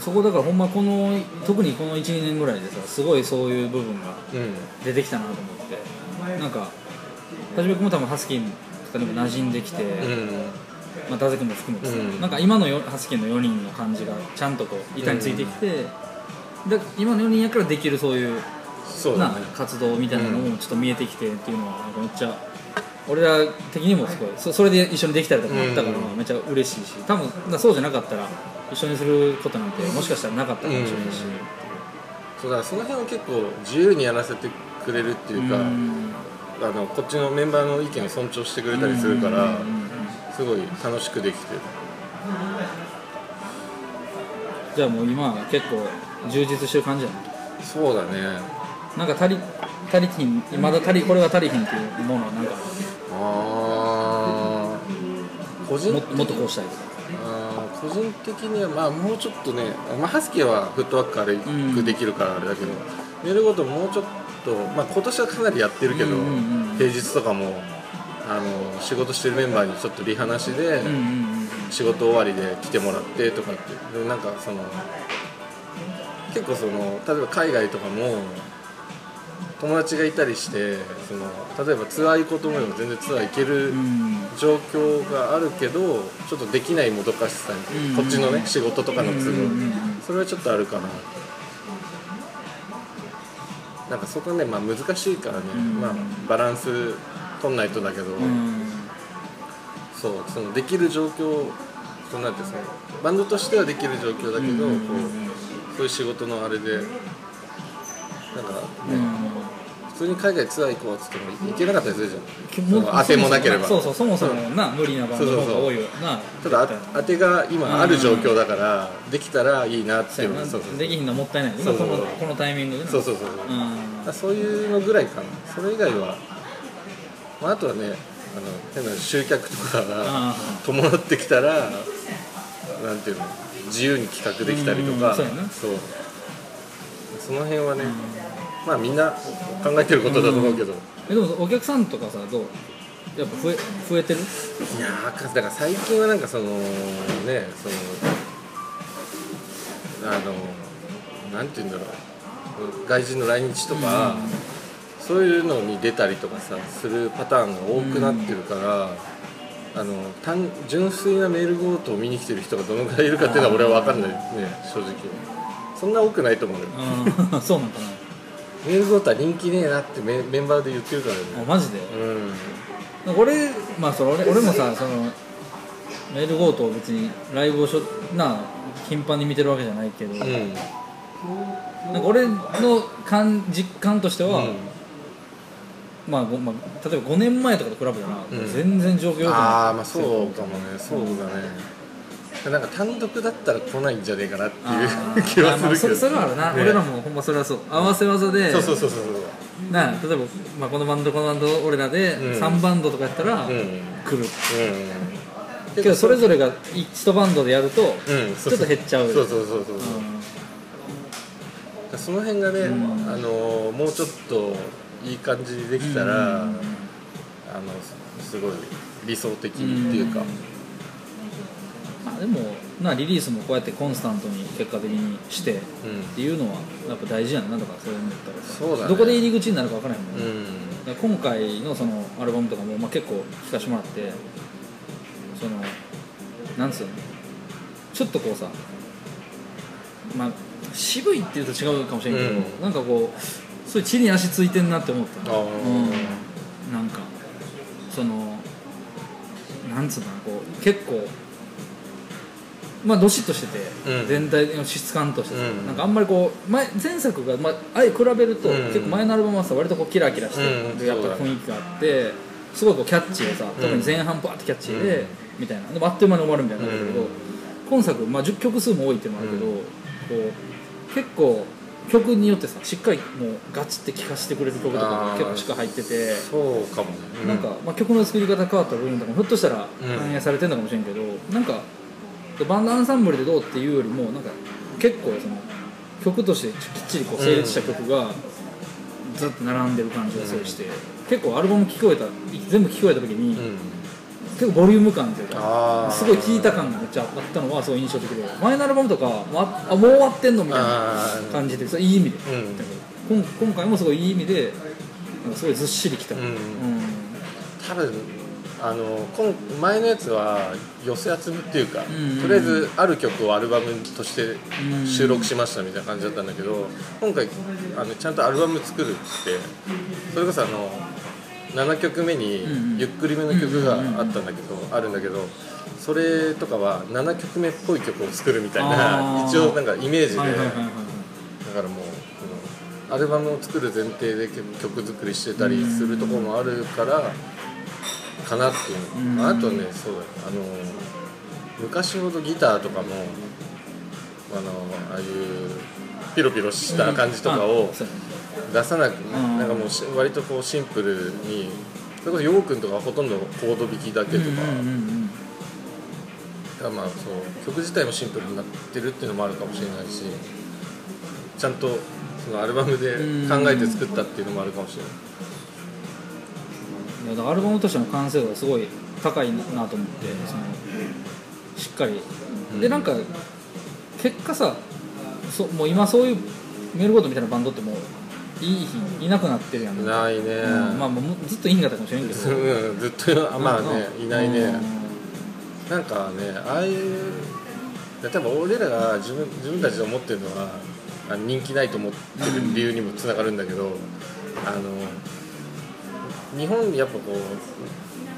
そこだからほんまこの特にこの12年ぐらいでさすごいそういう部分がうん。出てきたなと思って。なんかはじめくんも多分ハスキンとかにも馴染んできて、うんまあ、ダゼ君も含めてさ、うん。なんか今のよハスキンの4人の感じがちゃんとこう板についてきて、で今の4人やからできるそういうなそうだね。活動みたいなのもちょっと見えてきてっていうのはなんかめっちゃ俺ら的にもすごいそそれで一緒にできたりとかもあったからうん。めっちゃ嬉しいし多分なそうじゃなかったら一緒にすることなんてもしかしたらなかったかもしれないし、そうだからその辺を結構自由にやらせてくれるっていうか、うん。あのこっちのメンバーの意見を尊重してくれたりするから、うんうんうんすごい楽しくできてる。じゃあもう今は結構充実してる感じじゃないそうだね。なんか足り足りひんまだ足りこれが足りひんっていうものはなんか。あー。個人も的もっとこうしたいとか。あー個人的にはまあもうちょっとね、まあ、ハスキーはフットワーク軽くできるからあれだけど、メールごともうちょっと、まあ、今年はかなりやってるけど、平日とかもあの仕事してるメンバーにちょっとリハなしで、うんうんうん仕事終わりで来てもらってとかって。でなんかその結構その例えば海外とかも友達がいたりしてその例えばツアー行こうと思えば全然ツアー行けるうん。状況があるけどちょっとできないもどかしさに、うん。こっちのね仕事とかの都合、うんうんうんそれはちょっとあるかな。なんかそこはね、まあ、難しいからね、ん。まあ、バランス取んないとだけど、うん。そうそのできる状況そのなんてそのバンドとしてはできる状況だけど、こうそういう仕事のあれでなんか、ね普通に海外ツアー行こうっつっても行けなかったりするじゃん。その当てもなければ。そうそうそもそもな無理なバンドの方が多いよなただあ当てが今ある状況だから、できたらいいなっていうそうそうできひんのもったいないそうそうこのこのタイミングでな。そうそうそうそう。そういうのぐらいかな。それ以外は、まあ、あとはねあの変な集客とかがあ伴ってきたらなんていうの自由に企画できたりとか。うんそうやな。その辺はね、まあみんな考えてることだと思うけど、えでもお客さんとかさどう？やっぱ増え増えてる？いやーだから最近はなんかそのねそのあのなんて言うんだろう。外人の来日とか、そういうのに出たりとかさするパターンが多くなってるから、あの単純粋なメールゴートを見に来てる人がどのくらいいるかっていうのは俺は分かんないね正直。そんな多くないと思うよ。あ そうなんかなメールゴートは人気ねえなってメメンバーで言ってるからね。あマジで？うん。俺まあそれ俺俺もさそのメールゴートを別にライブをしょな頻繁に見てるわけじゃないけど、うん。なんか俺の感実感としては、うんまあごまあ、例えば5年前とかと比べたら、うん。全然状況良くない。ああまあそうかもね。そうだね。なんか単独だったら来ないんじゃねえかなってあいうー。気はすあまあそれるけどそれはあるな、ね。俺らもほんまそれはそう。合わせ技で。そうそうそうそうそう。な例えば、まあ、このバンドこのバンド俺らでうん。3バンドとかやったら、うん。来る。うん。けどそれぞれが1バンドでやると、うん。ちょっと減っちゃう。そうそうそうそう、うその辺がね、うん。あのもうちょっといい感じにできたら、うん。あのすごい理想的っていうか、まあ、でもなリリースもこうやってコンスタントに結果的にしてっうんていうのはやっぱ大事やんなとかそう思ったら。さそうだね。どこで入り口になるか分からへんもんね、うん。今回のそのアルバムとかも、まあ、結構聴かせてもらってそのなんつうのちょっとこうさまあ渋いっていうと違うかもしれんけど、うん。なんかこうそういう地に足ついてんなって思った。うん、なんかそのなんつうのこう結構まあどしっとしてて、うん。全体の質感としてさ、うん。なんかあんまりこう前前作が、まあ、あえ比べると、うん。結構前のアルバムはさ割とこうキラキラしてやっぱ雰囲気があってすごいこうキャッチーでさ、特に前半バーってキャッチーで、うん。みたいな。でもあっという間に終わるみたいな感じだけど、うん。今作、まあ、10曲数も多いっていうのもあるけど、こう結構曲によってさしっかりもうガチって聴かせてくれる曲とかが結構しっかり入ってて。そうかもね、うなんか、まあ、曲の作り方変わった部分とかもひょっとしたらうん。反映されてるのかもしれんけど、なんかバンドアンサンブルでどうっていうよりもなんか結構その曲としてきっちりこう成立した曲がずっと並んでる感じがするして、結構アルバム聴こえた全部聴こえた時に、うん結構ボリューム感というかすごい聴いた感がめっちゃあったのはすごい印象的で。前のアルバムとかもうああもう終わってんのみたいな感じでそれいい意味で、うん。今今回もすごいいい意味でなんかすごいずっしりきた、うん。うん。多分あの今前のやつは寄せ集めっていうか、うん。とりあえずある曲をアルバムとしてうん。収録しましたみたいな感じだったんだけど今回あのちゃんとアルバム作るってそれこそあの7曲目にゆっくりめの曲があったんだけど、あるんだけどそれとかは7曲目っぽい曲を作るみたいな一応なんかイメージで、だからもうアルバムを作る前提で曲曲作りしてたりするところもあるからかなっていう。うん。のあとねそうだね。あの昔ほどギターとかもあのああいうピロピロした感じとかを出さなくん。なんかもうし割とこうシンプルにそれこそヨウくんとかはほとんどコード弾きだけとか。うんうんうんだからまあそう曲自体もシンプルになってるっていうのもあるかもしれないしちゃんとそのアルバムで考えて作ったっていうのもあるかもしれない。いやだからアルバムとしての完成度がすごい高いなと思ってそのしっかり、でなんか結果さそもう今そういうメールゴートみたいなバンドってもういいなくなってるやん。ないね、うん。まあもうずっといいんかったかもしれんけど。うんずっとあまあねいないね、うん。なんかねああいう多分俺らが自分自分たちで思ってるのはあ人気ないと思ってる理由にもつながるんだけど、あの日本やっぱこ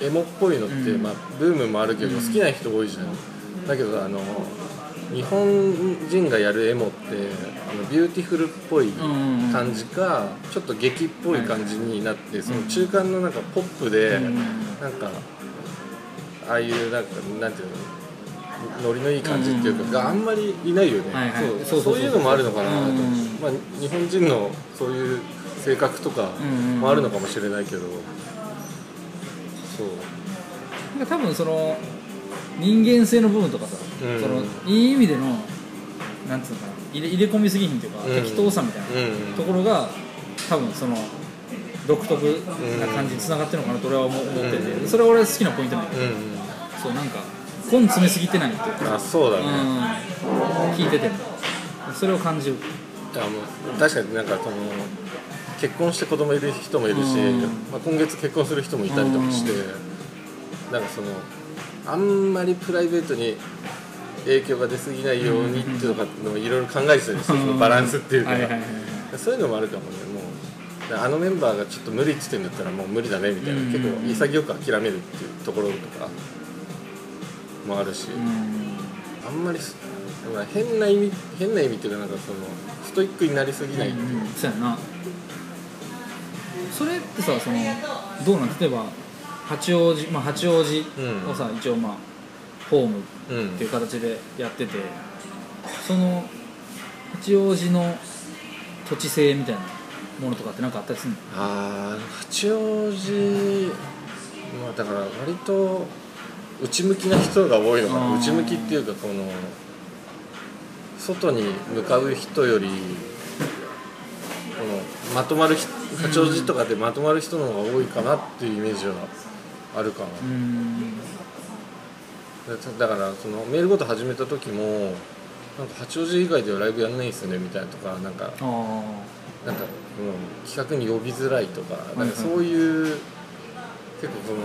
うエモっぽいのって、うん。まあ、ブームもあるけど好きな人多いじゃん。だけどあの日本人がやるエモってあのビューティフルっぽいうん感じかちょっと激っぽい感じになって、その中間のなんかポップで、うんなんかああいうなんかなんていうのノリのいい感じっていうか、があんまりいないよね、はいはい。そうそういうのもあるのかなと、う。んまあ、日本人のそういう性格とかうんもあるのかもしれないけど、そうなん。か多分その人間性の部分とかさ、うん。そのいい意味でのなんつうのかな入れ入れ込みすぎひんというか、うん。適当さみたいなうん。ところが多分その独特な感じにつながってるのかなと俺は思思ってて、うん。それは俺好きなポイントなんだけど、うん。そうなんか根詰めすぎてないっていうか。あそうだね、うん。聞いてても。それを感じる。いやもう確かになんかその結婚して子供いる人もいるし、うん。まあ、今月結婚する人もいたりとかして、なんかそのあんまりプライベートに影響が出過ぎないようにっていうのかいろいろ考えてたりして、そのバランスっていうか、そういうのもあるかもね。もうあのメンバーがちょっと無理って言ってんだったらもう無理だねみたいな、うん。結構潔く諦めるっていうところとかもあるし、うん。あんまり変な意味変な意味っていうかなんかそのストイックになりすぎないっていう、うん。そうやな。それってさそのどうなん？例えば八王子まあ八王子をさ、一応まあホームうん。っていう形でやっててその八王子の土地性みたいなものとかって何かあったりするの？ああ八王子まあだから割と内向きな人が多いのかな。内向きっていうかこの外に向かう人よりこのまとまる人八王子とかでまとまる人の方が多いかなっていうイメージはあるかな、うん。だだからそのメールごと始めた時もなんか八王子以外ではライブやんないんですよねみたいなとかなんかあなんか、うん、企画に呼びづらいとか,、いなんかそういう結構その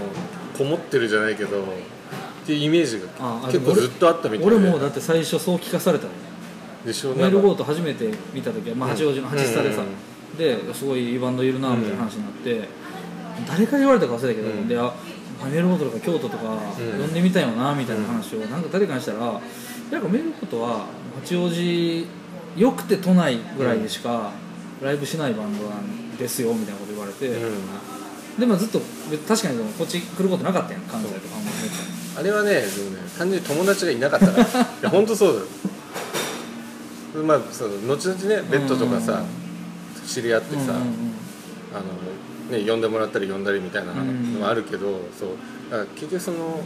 こもってるじゃないけどっていうイメージが結構ずっとあったみたいで。俺もだって最初そう聞かされたのでしょ？メールゴー初めて見た時は、まあ、うん。八王子の八スタでさ、うんですごいいいバンドいるなみたいな話になって、誰から言われたか忘れたけど、うん。であメールゴートとか京都とかうん。呼んでみたいよなみたいな話をなんか誰かにしたら、なんかメールゴートは八王子よくて都内ぐらいでしかライブしないバンドなんですよみたいなこと言われて、でもずっと確かにでもこっち来ることなかったやん関西とかああれはねでもね単純に友達がいなかったから。いや本当そうだよ。まあそう後々ねベッドとかさ、知り合ってさ、あのね、呼んでもらったり呼んだりみたいなのはあるけど、そう。だから結局その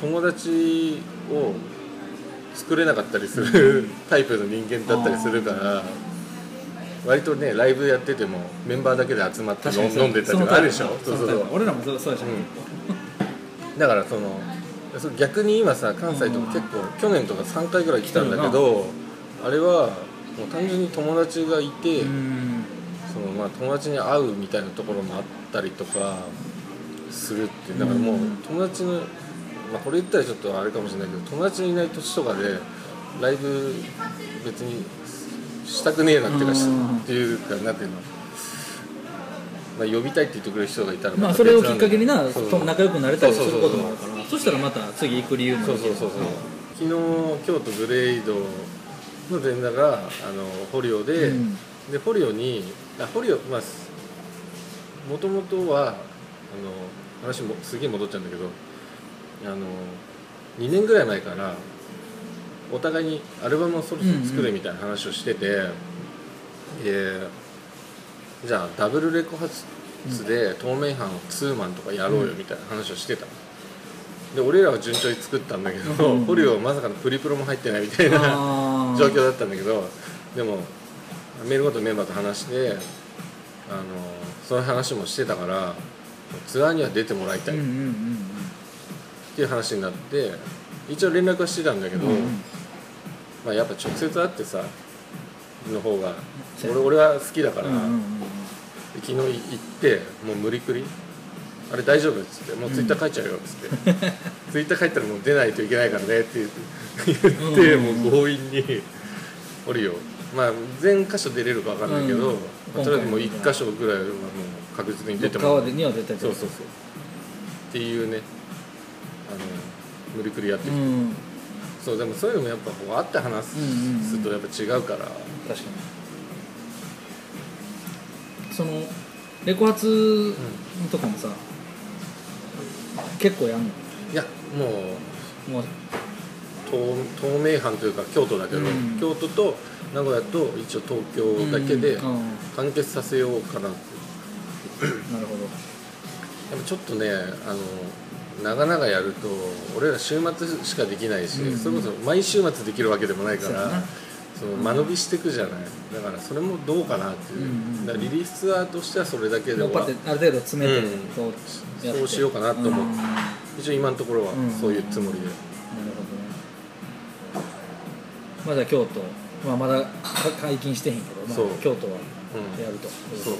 友達を作れなかったりするタイプの人間だったりするから割とねライブやっててもメンバーだけで集まって飲んでたりとかあるでしょ。そうそうそう。俺らもそうそうでしょ、うん、だからそのそ逆に今さ関西とか結構去年とか3回ぐらい来たんだけどあれはもう単純に友達がいて、うんまあ友達に会うみたいなところもあったりとかするっていうだからもううん。友達の、まあ、これ言ったらちょっとあれかもしれないけど友達のいない年とかでライブ別にしたくねえなっていうかっていうかなんていうの、まあ、呼びたいって言ってくれる人がいたらまあたそれをきっかけにな仲良くなれたりするそうそうそうこともあるから。そしたらまた次行く理由もそうそうそうそう。昨日京都グレイドの前座があのホリオで、うん。でホリオにあホリオまあもともとはあの話もすげえ戻っちゃうんだけどあの2年ぐらい前からお互いにアルバムをそろそろ作るみたいな話をしてて、でじゃあダブルレコ発で透明版ツーマンとかやろうよみたいな話をしてた。ので俺らは順調に作ったんだけど、うんホリオはまさかのプリプロも入ってないみたいな 状況だったんだけどでもメールごとメンバーと話してあのそういう話もしてたからツアーには出てもらいたい。っうんうんうんていう話になって一応連絡はしてたんだけど、うんうん。まあ、やっぱ直接会ってさの方が俺俺は好きだから、うんうんうん昨日行ってもう無理くりあれ大丈夫っつってもうツイッター書いちゃうよっつって、ツイッター書いたらもう出ないといけないからねって言ってもう強引におるよまあ全箇所出れるか分かんないけど、うん。まあとりあえずもう1箇所ぐらいはもう確実に出てもらう。川でには絶対そうそうそう。っていうね。あの無理くりやってきて、うん。そうでもそういうのもやっぱこう会って話うんうんうんすとやっぱ違うから、確かに。そのレコ発とかもさ、結構やんの？いやもうもう東東名阪というか京都だけど、うん。京都と名古屋と一応東京だけでうん。うん。完結させようかなって、なるほど。やっぱちょっとねあの長々やると俺ら週末しかできないし、うん。それこそ毎週末できるわけでもないからその間延びしていくじゃない。だからそれもどうかなっていう、うんうんだからリリースツアーとしてはそれだけでもある程度詰めて、そうしようかなと思って。一応今のところはうん。そういうつもりで、まだ京都、まあ、まだか解禁してへんけど、まそう。あ、京都はうん。やると、そう。うん。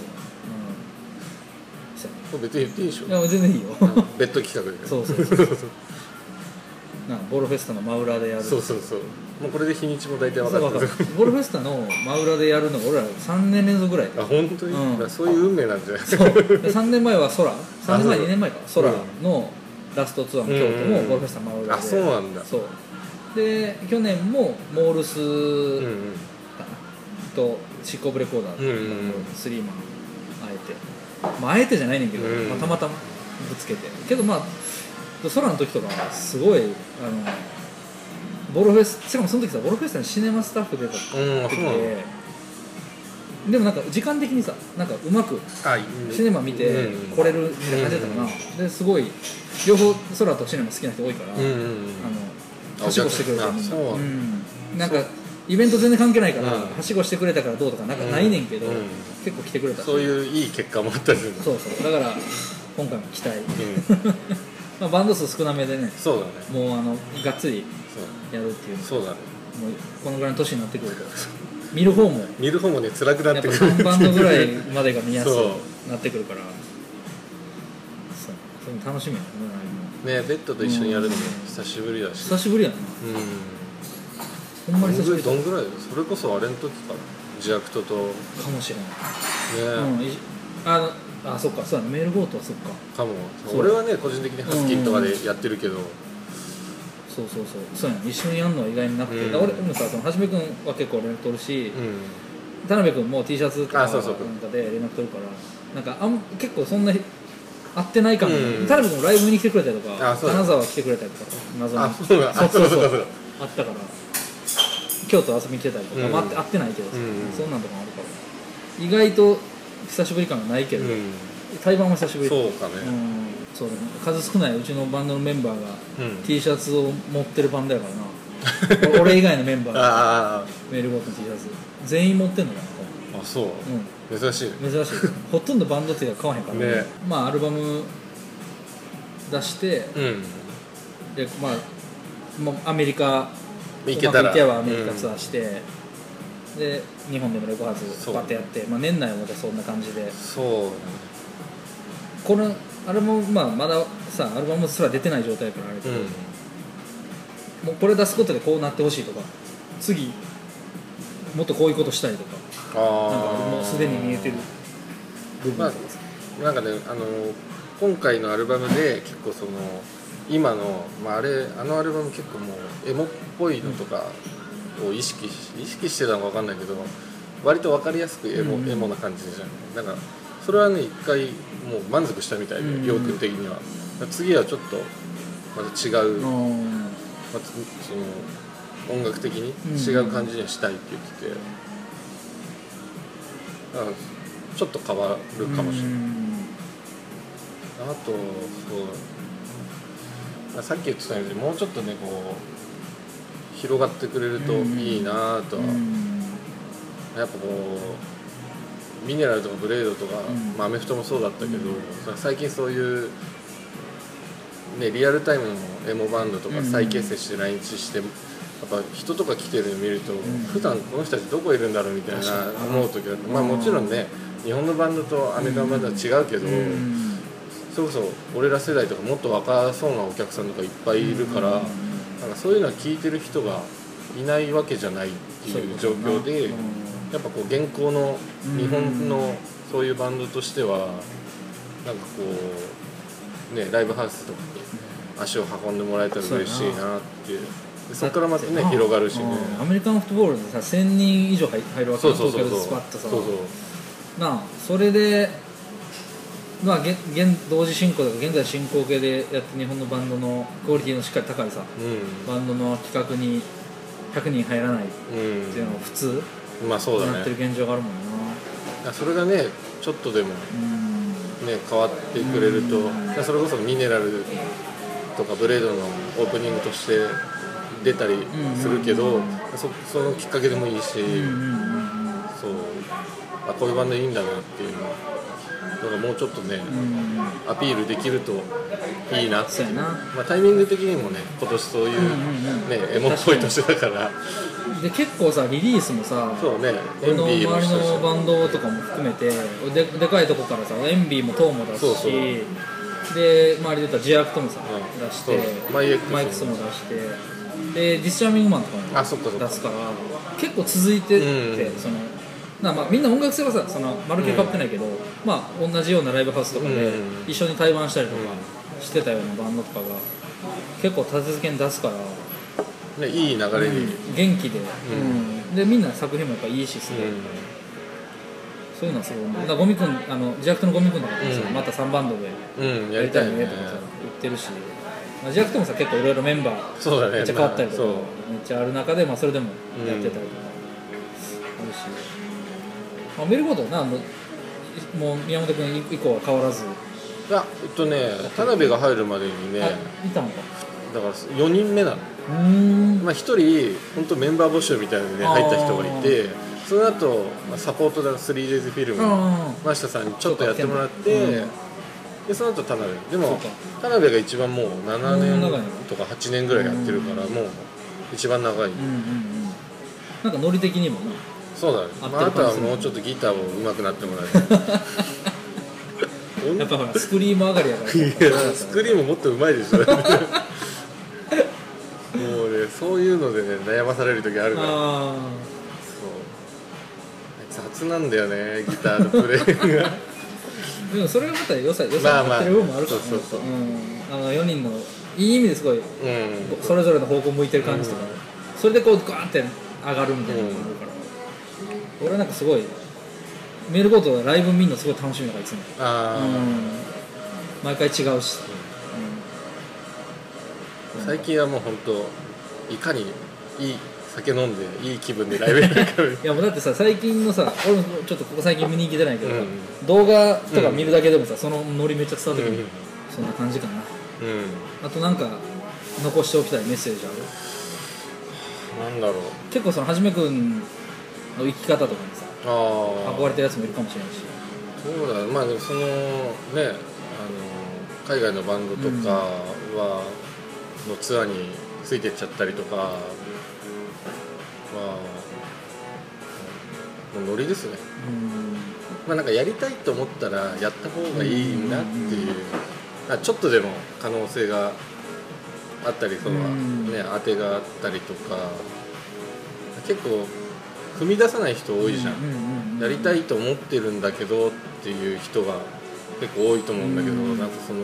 そう。これ別に言っていいでしょ。やいや全然いいよ。ベッド企画でそうそうそうなんかボールフェスタの真裏でやる。そうそうそう。もうこれで日にちも大体分そうわかかってる。る。ボールフェスタの真裏でやるのが俺ら3年連続ぐらいあ本当に、うん。だからそういう運命なんじゃない？そう。で3年前は空。3年前そう。2年前か。空のラストツアーの京都もうんボールフェスタ真裏で。あそうなんだ。そうで去年もモールスとシッコーブレコーダーうんうんうん。スリーマンあえて。まああえてじゃないねんけど、うんまあ、たまたまぶつけて。けどまあ空の時とかすごいあのボールフェスしかもその時さボールフェスタにシネマスタッフ出た時うんあそうなんだででもなんか時間的にさなんかうまくシネマ見てうん来れるみたいな感じだったかな、ですごい両方空とシネマ好きな人多いから、あのは。しごしてくれてなんかイベント全然関係ないから、うん。はしごしてくれたからどうとかなんかないねんけど、うん。結構来てくれた。そういういい結果もあったりする。のそうそう。だから今回も期待、うん。まあ、バンド数少なめでねそうだね。もうあのがっつりやるっていう。もそうだね。うこのぐらいの年になってくると見る方も見る方もね辛くなやってくる。3バンドぐらいまでが見やすくなってくるからそう。それも楽しみやねねベッドと一緒にやるのも久しぶりだし。久しぶりやな。うん。ほんまに久しぶりどんぐらいそれこそあれの時かな。ジアクトと。ねかもしれない、うん、いあのあそっかそうだねメールボートはそっか。かも。俺はね個人的にハスキーとかでやってるけど。そうそうそう。そうやね一緒にやるのは意外になくて、うん。俺もさそのはじめくんは結構連絡取るし、うん。田辺君も T シャツとかなんかで連絡取るから。なんかあん結構そんな会ってない感が、うん。田辺君もライブに来てくれたりとか金沢来てくれたりとか謎にあそうそうそうあったから京都遊びに来てたりとか、うん。まあ会ってないけどさ、うんうん。そんなんとかもあるから。意外と久しぶり感がないけど、う対バンは久しぶり。んそうかね。うん。そう数少ないうちのバンドのメンバーがうん。T シャツを持ってるバンドやからな。俺以外のメンバーがあメールボートの T シャツ。全員持ってんのかなああそう。うん珍しい。ね珍しい。ほとんどバンドっていうか買わへんから。ね。まあアルバム出してうん。で、まあ、まあアメリカ行けたら。うまくいけばアメリカツアーして、で日本でもレコ発バッてやって、まあ、年内はまたそんな感じで。そう。このアルバム、まあ、まださアルバムすら出てない状態やからあれだけど、うん。もうこれ出すことでこうなってほしいとか次もっとこういうことしたいとか。あなんかあもうすでに見えてる部分。まあなんかねあの今回のアルバムで結構その今の、まあ、あれあのアルバム結構もうエモっぽいのとかを意識し意識してたのか分かんないけど割と分かりやすくエモ,、うん。エモな感じじゃん。だからそれはね一回もう満足したみたいでうん。陽君的には。次はちょっとまた違う、まうんたその音楽的に違う感じにはしたいって言っててちょっと変わるかもしれない。うんあとそうまあさっき言ってたようにもうちょっとねこう広がってくれるといいなとはうん。やっぱこうミネラルとかブレードとか、ん。まあ、アメフトもそうだったけど、最近そういう、ね、リアルタイムのエモバンドとかうん再結成して来日して、やっぱ人とか来てるの見ると、ん。普段この人たちどこいるんだろうみたいな思う時があって、まあ、もちろんね日本のバンドとアメリカのバンドは違うけど、うん。それこそ俺ら世代とかもっと若そうなお客さんとかいっぱいいるから、なんかそういうのは聞いてる人がいないわけじゃないっていう状況で、うん。やっぱこう現行の日本のそういうバンドとしてはなんかこうねライブハウスとかに足を運んでもらえたら嬉しいなっていう。でそこからまたね広がるしね。うん。アメリカンフットボールでさ1000人以上入入るわけそうよそうそうそう。東京でスパッとさそうそう。なあそれでまあ現現同時進行とか現在進行形でやって日本のバンドのクオリティのしっかり高いさうバンドの企画に100人入らないってん、いうのが普通。うん、まあそうだになってるね現状があるもんな。それがねちょっとでもうん。ね変わってくれるとそれこそミネラルとかブレードのオープニングとして出たりするけど、そそのきっかけでもいいし、そう。あこういうバンドいいんだなっていうのだからもうちょっとね、アピールできるといいなって。いうまあ、タイミング的にもね今年そういう,、ねエモっぽい年だから。で結構さリリースもさそうねエ俺の周りのバンドとかも含めてででかいとこからさ envy も toe も出すしそうそうで周りで言ったらジアクトもさ、うん。出して my ex も出してで discharming man とかも出すから結構続いてって、うんそのなまあ、みんな音楽性はさそのまるっきり変わってないけど、まあ、同じようなライブハウスとかでうん一緒に対バンしたりとかしてたようなバンドとかが結構立て続けに出すから、ね、いい流れに、うん元気で、うん。でみんな作品もやっぱいいしすごい、そういうのはすごい思う。ゴミくんあのジャクトのゴミくんとかもさ、うん。また3バンドでうん、ややりたいねとかさ言ってるし、まあ、ジャクトもさ結構いろいろメンバーそうだね。めっちゃ変わったりとか、そう。めっちゃある中で、まあ、それでもやってたりとかあるし、まあ、メルゴードはなもうもう宮本君以降は変わらず、いやえっとね田辺が入るまでにねあいたのか。だから4人目なの。まあ、1人本当メンバー募集みたいなので入った人がいてその後、まあサポートで 3days フィルムあ真下さんにちょっとやってもらって、でその後田辺。でも田辺が一番もう7年とか8年ぐらいやってるから、もう一番長い、うんうんうん。なんかノリ的にもな。そうだね。まあ、あとはもうちょっとギターを上手くなってもらえて やっぱほらスクリーム上がりやから。スクリームもっと上手いでしょ。もうねそういうのでね悩まされる時あるから。そう。あ雑なんだよねギターのプレイが。あでもそれがまた良さ良まあまあ。さになってる部分もあるからね。そうそうそう。うん。あの4人のいい意味ですごいうん。それぞれの方向向いてる感じとか、それでこうガーンって上がるみたいなのがあるから、俺はなんかすごいメールゴートはライブ見るのすごい楽しみだからいつも、ああ、うん、毎回違うし、最近はもう本当いかにいい酒飲んでいい気分でライブやるかいやもうだってさ最近のさ俺もちょっとここ最近見に行けてないけど、うん動画とか見るだけでもさそのノリめっちゃ伝わってくる、うんそんな感じかな。うん。あとなんか残しておきたいメッセージある？なんだろう。結構そのはじめくんの生き方とかにさああ憧れてるやつもいるかもしれないし。そうだまあでもそのねあの海外のバンドとかは、のツアーについてっちゃったりとかまあもうノリですね。うん。まあなんかやりたいと思ったらやった方がいいなっていう、あちょっとでも可能性があったりその、うん。ね当てがあったりとか結構踏み出さない人多いじゃん、やりたいと思ってるんだけどっていう人が結構多いと思うんだけど、うん。なんかその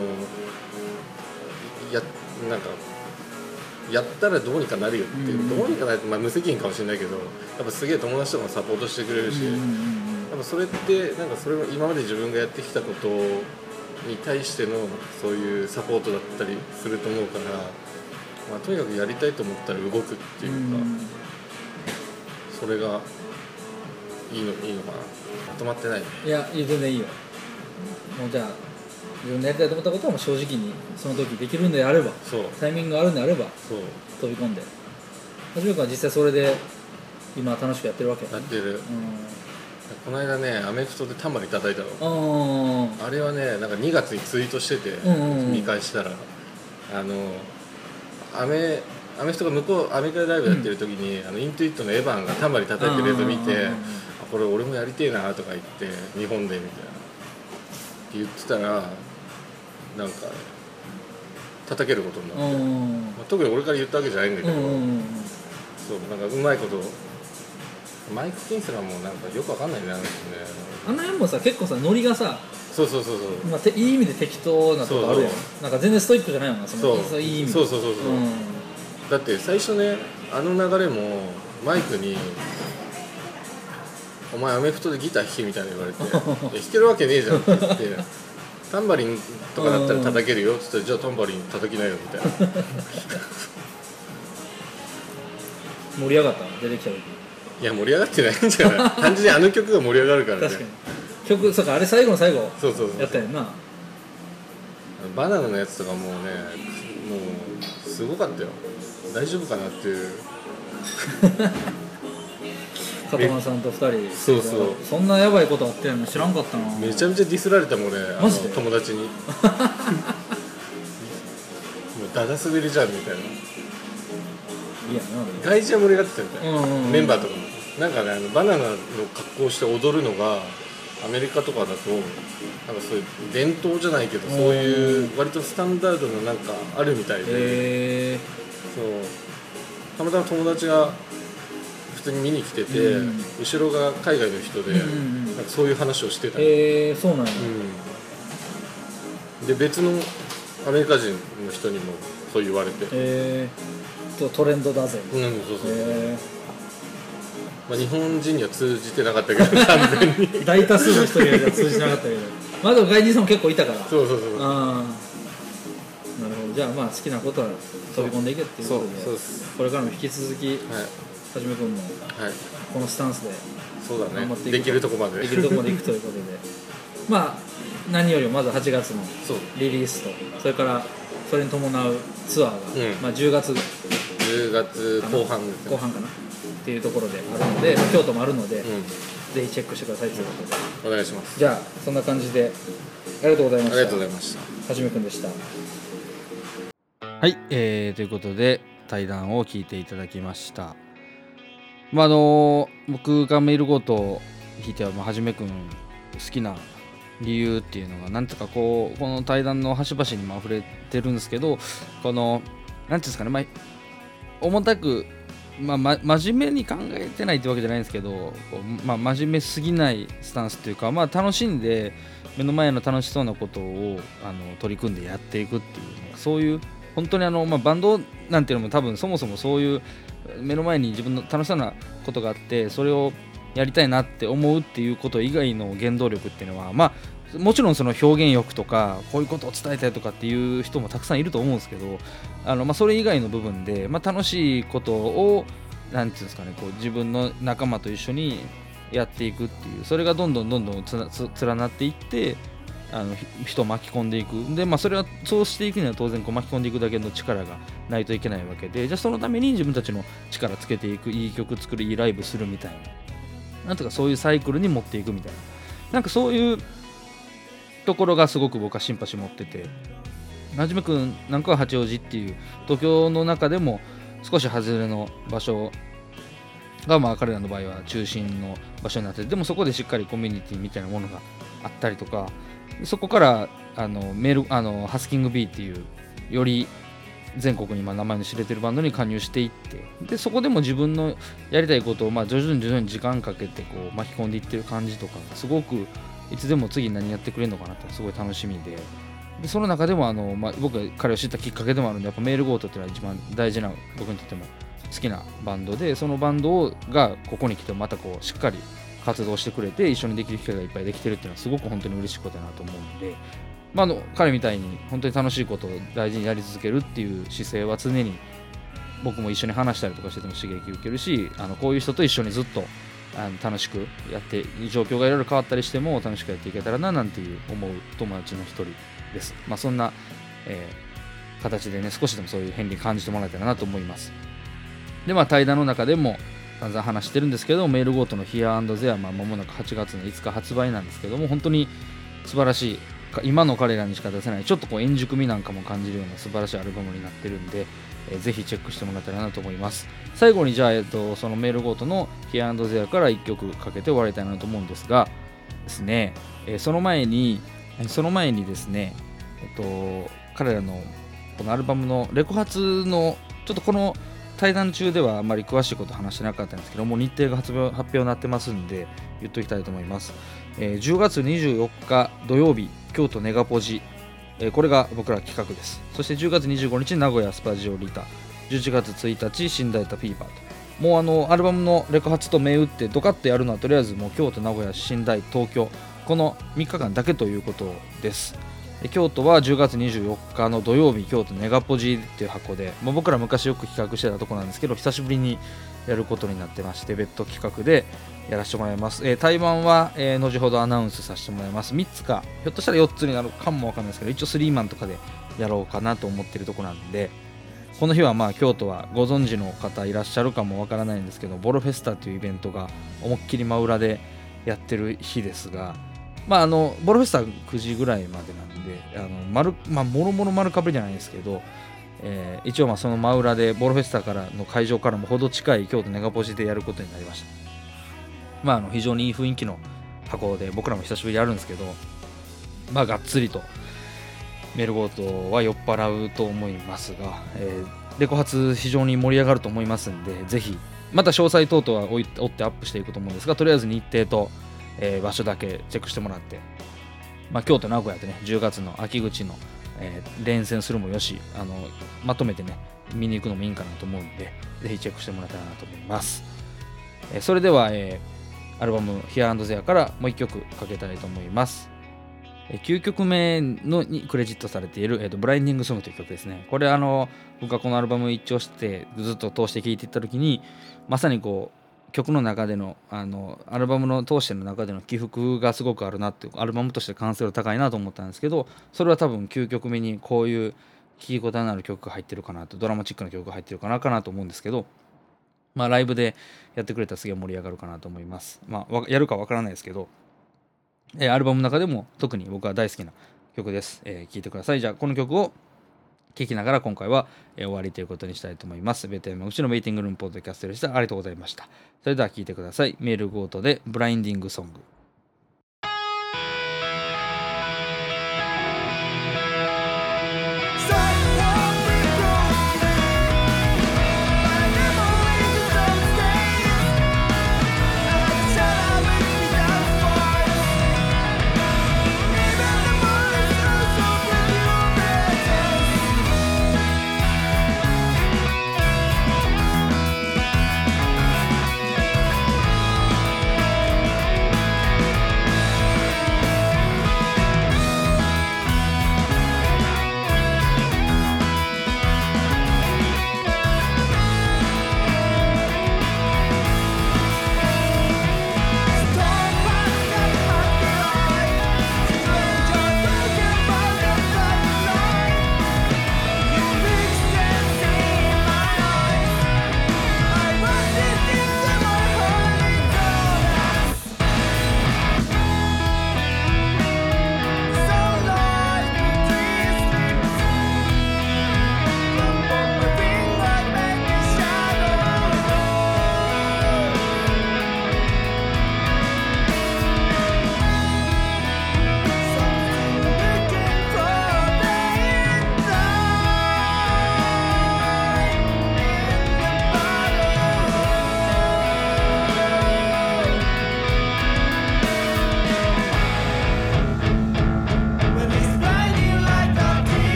やなんかやったらどうにかなるよっていう、うん。どうにかなるまあ、無責任かもしれないけどやっぱすげえ友達とかもサポートしてくれるし、うんやっぱそれってなんかそれを今まで自分がやってきたことに対してのそういうサポートだったりすると思うから、まあ、とにかくやりたいと思ったら動くっていうか、うんそれがいいのいいのかな。まとまってないね。いや全然いいよ。もうじゃあ自分でやりたいと思ったことはもう正直にその時できるんであればそう。タイミングがあるんであればそう。飛び込んで。はじめくんは実際それで今楽しくやってるわけ。やってる。うこの間ねアメフトでタンバリン叩いたの。んああれはねなんか2月にツイートしてて、うんうんうん。見返したら。あのアメアメフトが向こうアメリカでライブやってる時に、あのイントゥイットのエヴァンがタンバリン叩いてる映像見て、これ俺もやりてえなとか言って日本でみたいな。って言ってたらなんか叩けることになって、うん。まあ、特に俺から言ったわけじゃないんだけど、そうなんかうまいことマイク・キンスラーもなんかよくわかんないねあの人ね。あの辺もさ結構さノリがさ、そうそうそうそう。まあ、ていい意味で適当なとこあるやん。そうなんか全然ストイックじゃないよなそのそう。いい意味で。そうそうそうそう、うん。だって最初ねあの流れもマイクに「お前アメフトでギター弾け」みたいな言われて「いや弾けるわけねえじゃん」って言って「タンバリンとかだったら叩けるよ」っつったら「じゃあタンバリン叩きなよ」みたいな。盛り上がった？出てきた時。いや盛り上がってないんじゃない？単純にあの曲が盛り上がるからね。確かに曲そうかあれ最後の最後そうそうそうやったやんな。バナナのやつとかもうねもうすごかったよ。大丈夫かなっていう 片間さんと二人。そうそう。そんなやばいことあってんの知らんかったな。めちゃめちゃディスられたもん俺マジで？友達に。もうダダ滑りじゃんみたいな。いや外人は盛り上がってたみたいな、うんうんうん。メンバーとかも。なんかねあのバナナの格好をして踊るのがアメリカとかだとなんかそういう伝統じゃないけどそういう割とスタンダードのなんかあるみたいで、なへえそう。たまたま友達が普通に見に来てて、うん。後ろが海外の人で、うんうんなんかそういう話をしてたえそうなんや。うん、で別のアメリカ人の人にもそう言われて、へえとトレンドだぜ。うんそうそう、へまあ、日本人には通じてなかったけど 完全に。え大多数の人には通じなかったけど。まあでも外人さんも結構いたから。そうそうそうああなるほど。じゃあまあ好きなことは飛び込んでいけっていうことで。そうです。これからも引き続きはいはじめくんもはい。このスタンスでそうだ頑張っていくねできるとこまで。できるところまで行くということで。まあ何よりもまず8月のリリースとそれからそれに伴うツアーが、うん。まあ、10月10月後半ですね。後半かな。っていうところであるので京都もあるので、うぜひチェックしてくださいということで。んお願いします。じゃあそんな感じでありがとうございました。ありがとうございました。はじめくんでした。はい、えーということで対談を聞いていただきました。まああの僕がメールごと引いてはまあはじめくん好きな理由っていうのがなんとかこうこの対談の端々にも溢れてるんですけどこのなんていうんですかね、まあ、重たく、まあ、ま真面目に考えてないってわけじゃないんですけど、まあ、真面目すぎないスタンスっていうか、まあ、楽しんで目の前の楽しそうなことをあの取り組んでやっていくっていうそういう本当にあの、まあ、バンドなんていうのも多分そもそもそういう目の前に自分の楽しそうなことがあってそれをやりたいなって思うっていうこと以外の原動力っていうのはまあもちろんその表現欲とかこういうことを伝えたいとかっていう人もたくさんいると思うんですけどあの、まあ、それ以外の部分で、まあ、楽しいことをなんていうんですかねこう自分の仲間と一緒にやっていくっていうそれがどんどんどんどんつなつ連なっていってあの人を巻き込んでいく。で、まあ、それはそうしていくには当然こう巻き込んでいくだけの力がないといけないわけで。じゃあそのために自分たちの力つけていく。いい曲作るいいライブするみたいな。なんとかそういうサイクルに持っていくみたいな。なんかそういうところがすごく僕はシンパシー持ってて。はじめくんなんかは八王子っていう東京の中でも少し外れの場所がまあ彼らの場合は中心の場所になっててでもそこでしっかりコミュニティみたいなものがあったりとかそこからあのメールあのハスキング B っていうより全国にま名前の知れてるバンドに加入していってでそこでも自分のやりたいことをまあ徐々に徐々に時間かけてこう巻き込んでいってる感じとかすごくいつでも次何やってくれるのかなってすごい楽しみで。でその中でもあの、まあ、僕が彼を知ったきっかけでもあるんでやっぱメールゴートっていうのは一番大事な僕にとっても好きなバンドでそのバンドがここに来てまたこうしっかり活動してくれて一緒にできる機会がいっぱいできてるっていうのはすごく本当に嬉しいことだなと思うので、まあ、の彼みたいに本当に楽しいことを大事にやり続けるっていう姿勢は常に僕も一緒に話したりとかしてても刺激受けるしあのこういう人と一緒にずっとあの楽しくやって状況がいろいろ変わったりしても楽しくやっていけたらななんていう思う友達の一人です。まあ、そんな、えー形でね少しでもそういう片鱗感じてもらえたらなと思います。でまあ対談の中でも散々話してるんですけどメールゴートの Here and There まあ間もなく8月の5日発売なんですけども本当に素晴らしいか今の彼らにしか出せないちょっとこう円熟味なんかも感じるような素晴らしいアルバムになってるんで、えーぜひチェックしてもらえたらなと思います。最後にじゃあ、えっとそのメールゴートの Here and There から1曲かけて終わりたいなと思うんですがですね、えーその前にえーその前にですねえっと彼らのこのアルバムのレコ発のちょっとこの対談中ではあまり詳しいこと話してなかったんですけども日程が発表発表になってますんで言っておきたいと思います、えー10月24日土曜日京都ネガポジ、えーこれが僕ら企画です。そして10月25日名古屋スパジオリタ。11月1日新大田フィーバーと。もうあのアルバムのレコ発と銘打ってドカッとやるのはとりあえずもう京都名古屋新大東京。この3日間だけということです。京都は10月24日の土曜日京都ネガポジっていう箱で、まあ、僕ら昔よく企画してたとこなんですけど久しぶりにやることになってまして別途企画でやらせてもらいます、えー対バンは、えー後ほどアナウンスさせてもらいます。3つかひょっとしたら4つになるかもわかんないですけど一応スリーマンとかでやろうかなと思ってるとこなんでこの日はまあ京都はご存知の方いらっしゃるかもわからないんですけどボロフェスタというイベントが思いっきり真裏でやってる日ですがまああのボロフェスタ9時ぐらいまでなんであの丸まあもろもろ丸かぶりじゃないですけど、えー一応まあその真裏でボロフェスタからの会場からもほど近い京都ネガポジでやることになりました。まああの非常にいい雰囲気の箱で僕らも久しぶりやるんですけどまあがっつりとメルゴートは酔っ払うと思いますが、えーレコ発非常に盛り上がると思いますんでぜひまた詳細等々は追い追ってアップしていくと思うんですがとりあえず日程と、えー場所だけチェックしてもらって、まあ、京都名古屋でね10月の秋口の、えー連戦するもよしあのまとめてね見に行くのもいいんかなと思うんでぜひチェックしてもらえたらなと思います、えーそれでは、えーアルバム「Here and There」からもう1曲かけたいと思いますえー9曲目のにクレジットされている、えーとブラインディングソングという曲ですね。これあの僕がこのアルバム一聴してずっと通して聴いていった時にまさにこう曲の中でのあのアルバムの通しての中での起伏がすごくあるなっていうアルバムとして完成度高いなと思ったんですけどそれは多分9曲目にこういう聴き応えのある曲が入ってるかなとドラマチックな曲が入ってるかなかなと思うんですけどまあライブでやってくれたらすげえ盛り上がるかなと思います。まあやるかわからないですけどえアルバムの中でも特に僕は大好きな曲です。えー聴いてください。じゃあこの曲を聞きながら今回は、え終わりということにしたいと思います。ベテランのうちのウェイティングルームポッドキャストでした。ありがとうございました。それでは聞いてください。メールゴートでブラインディングソング。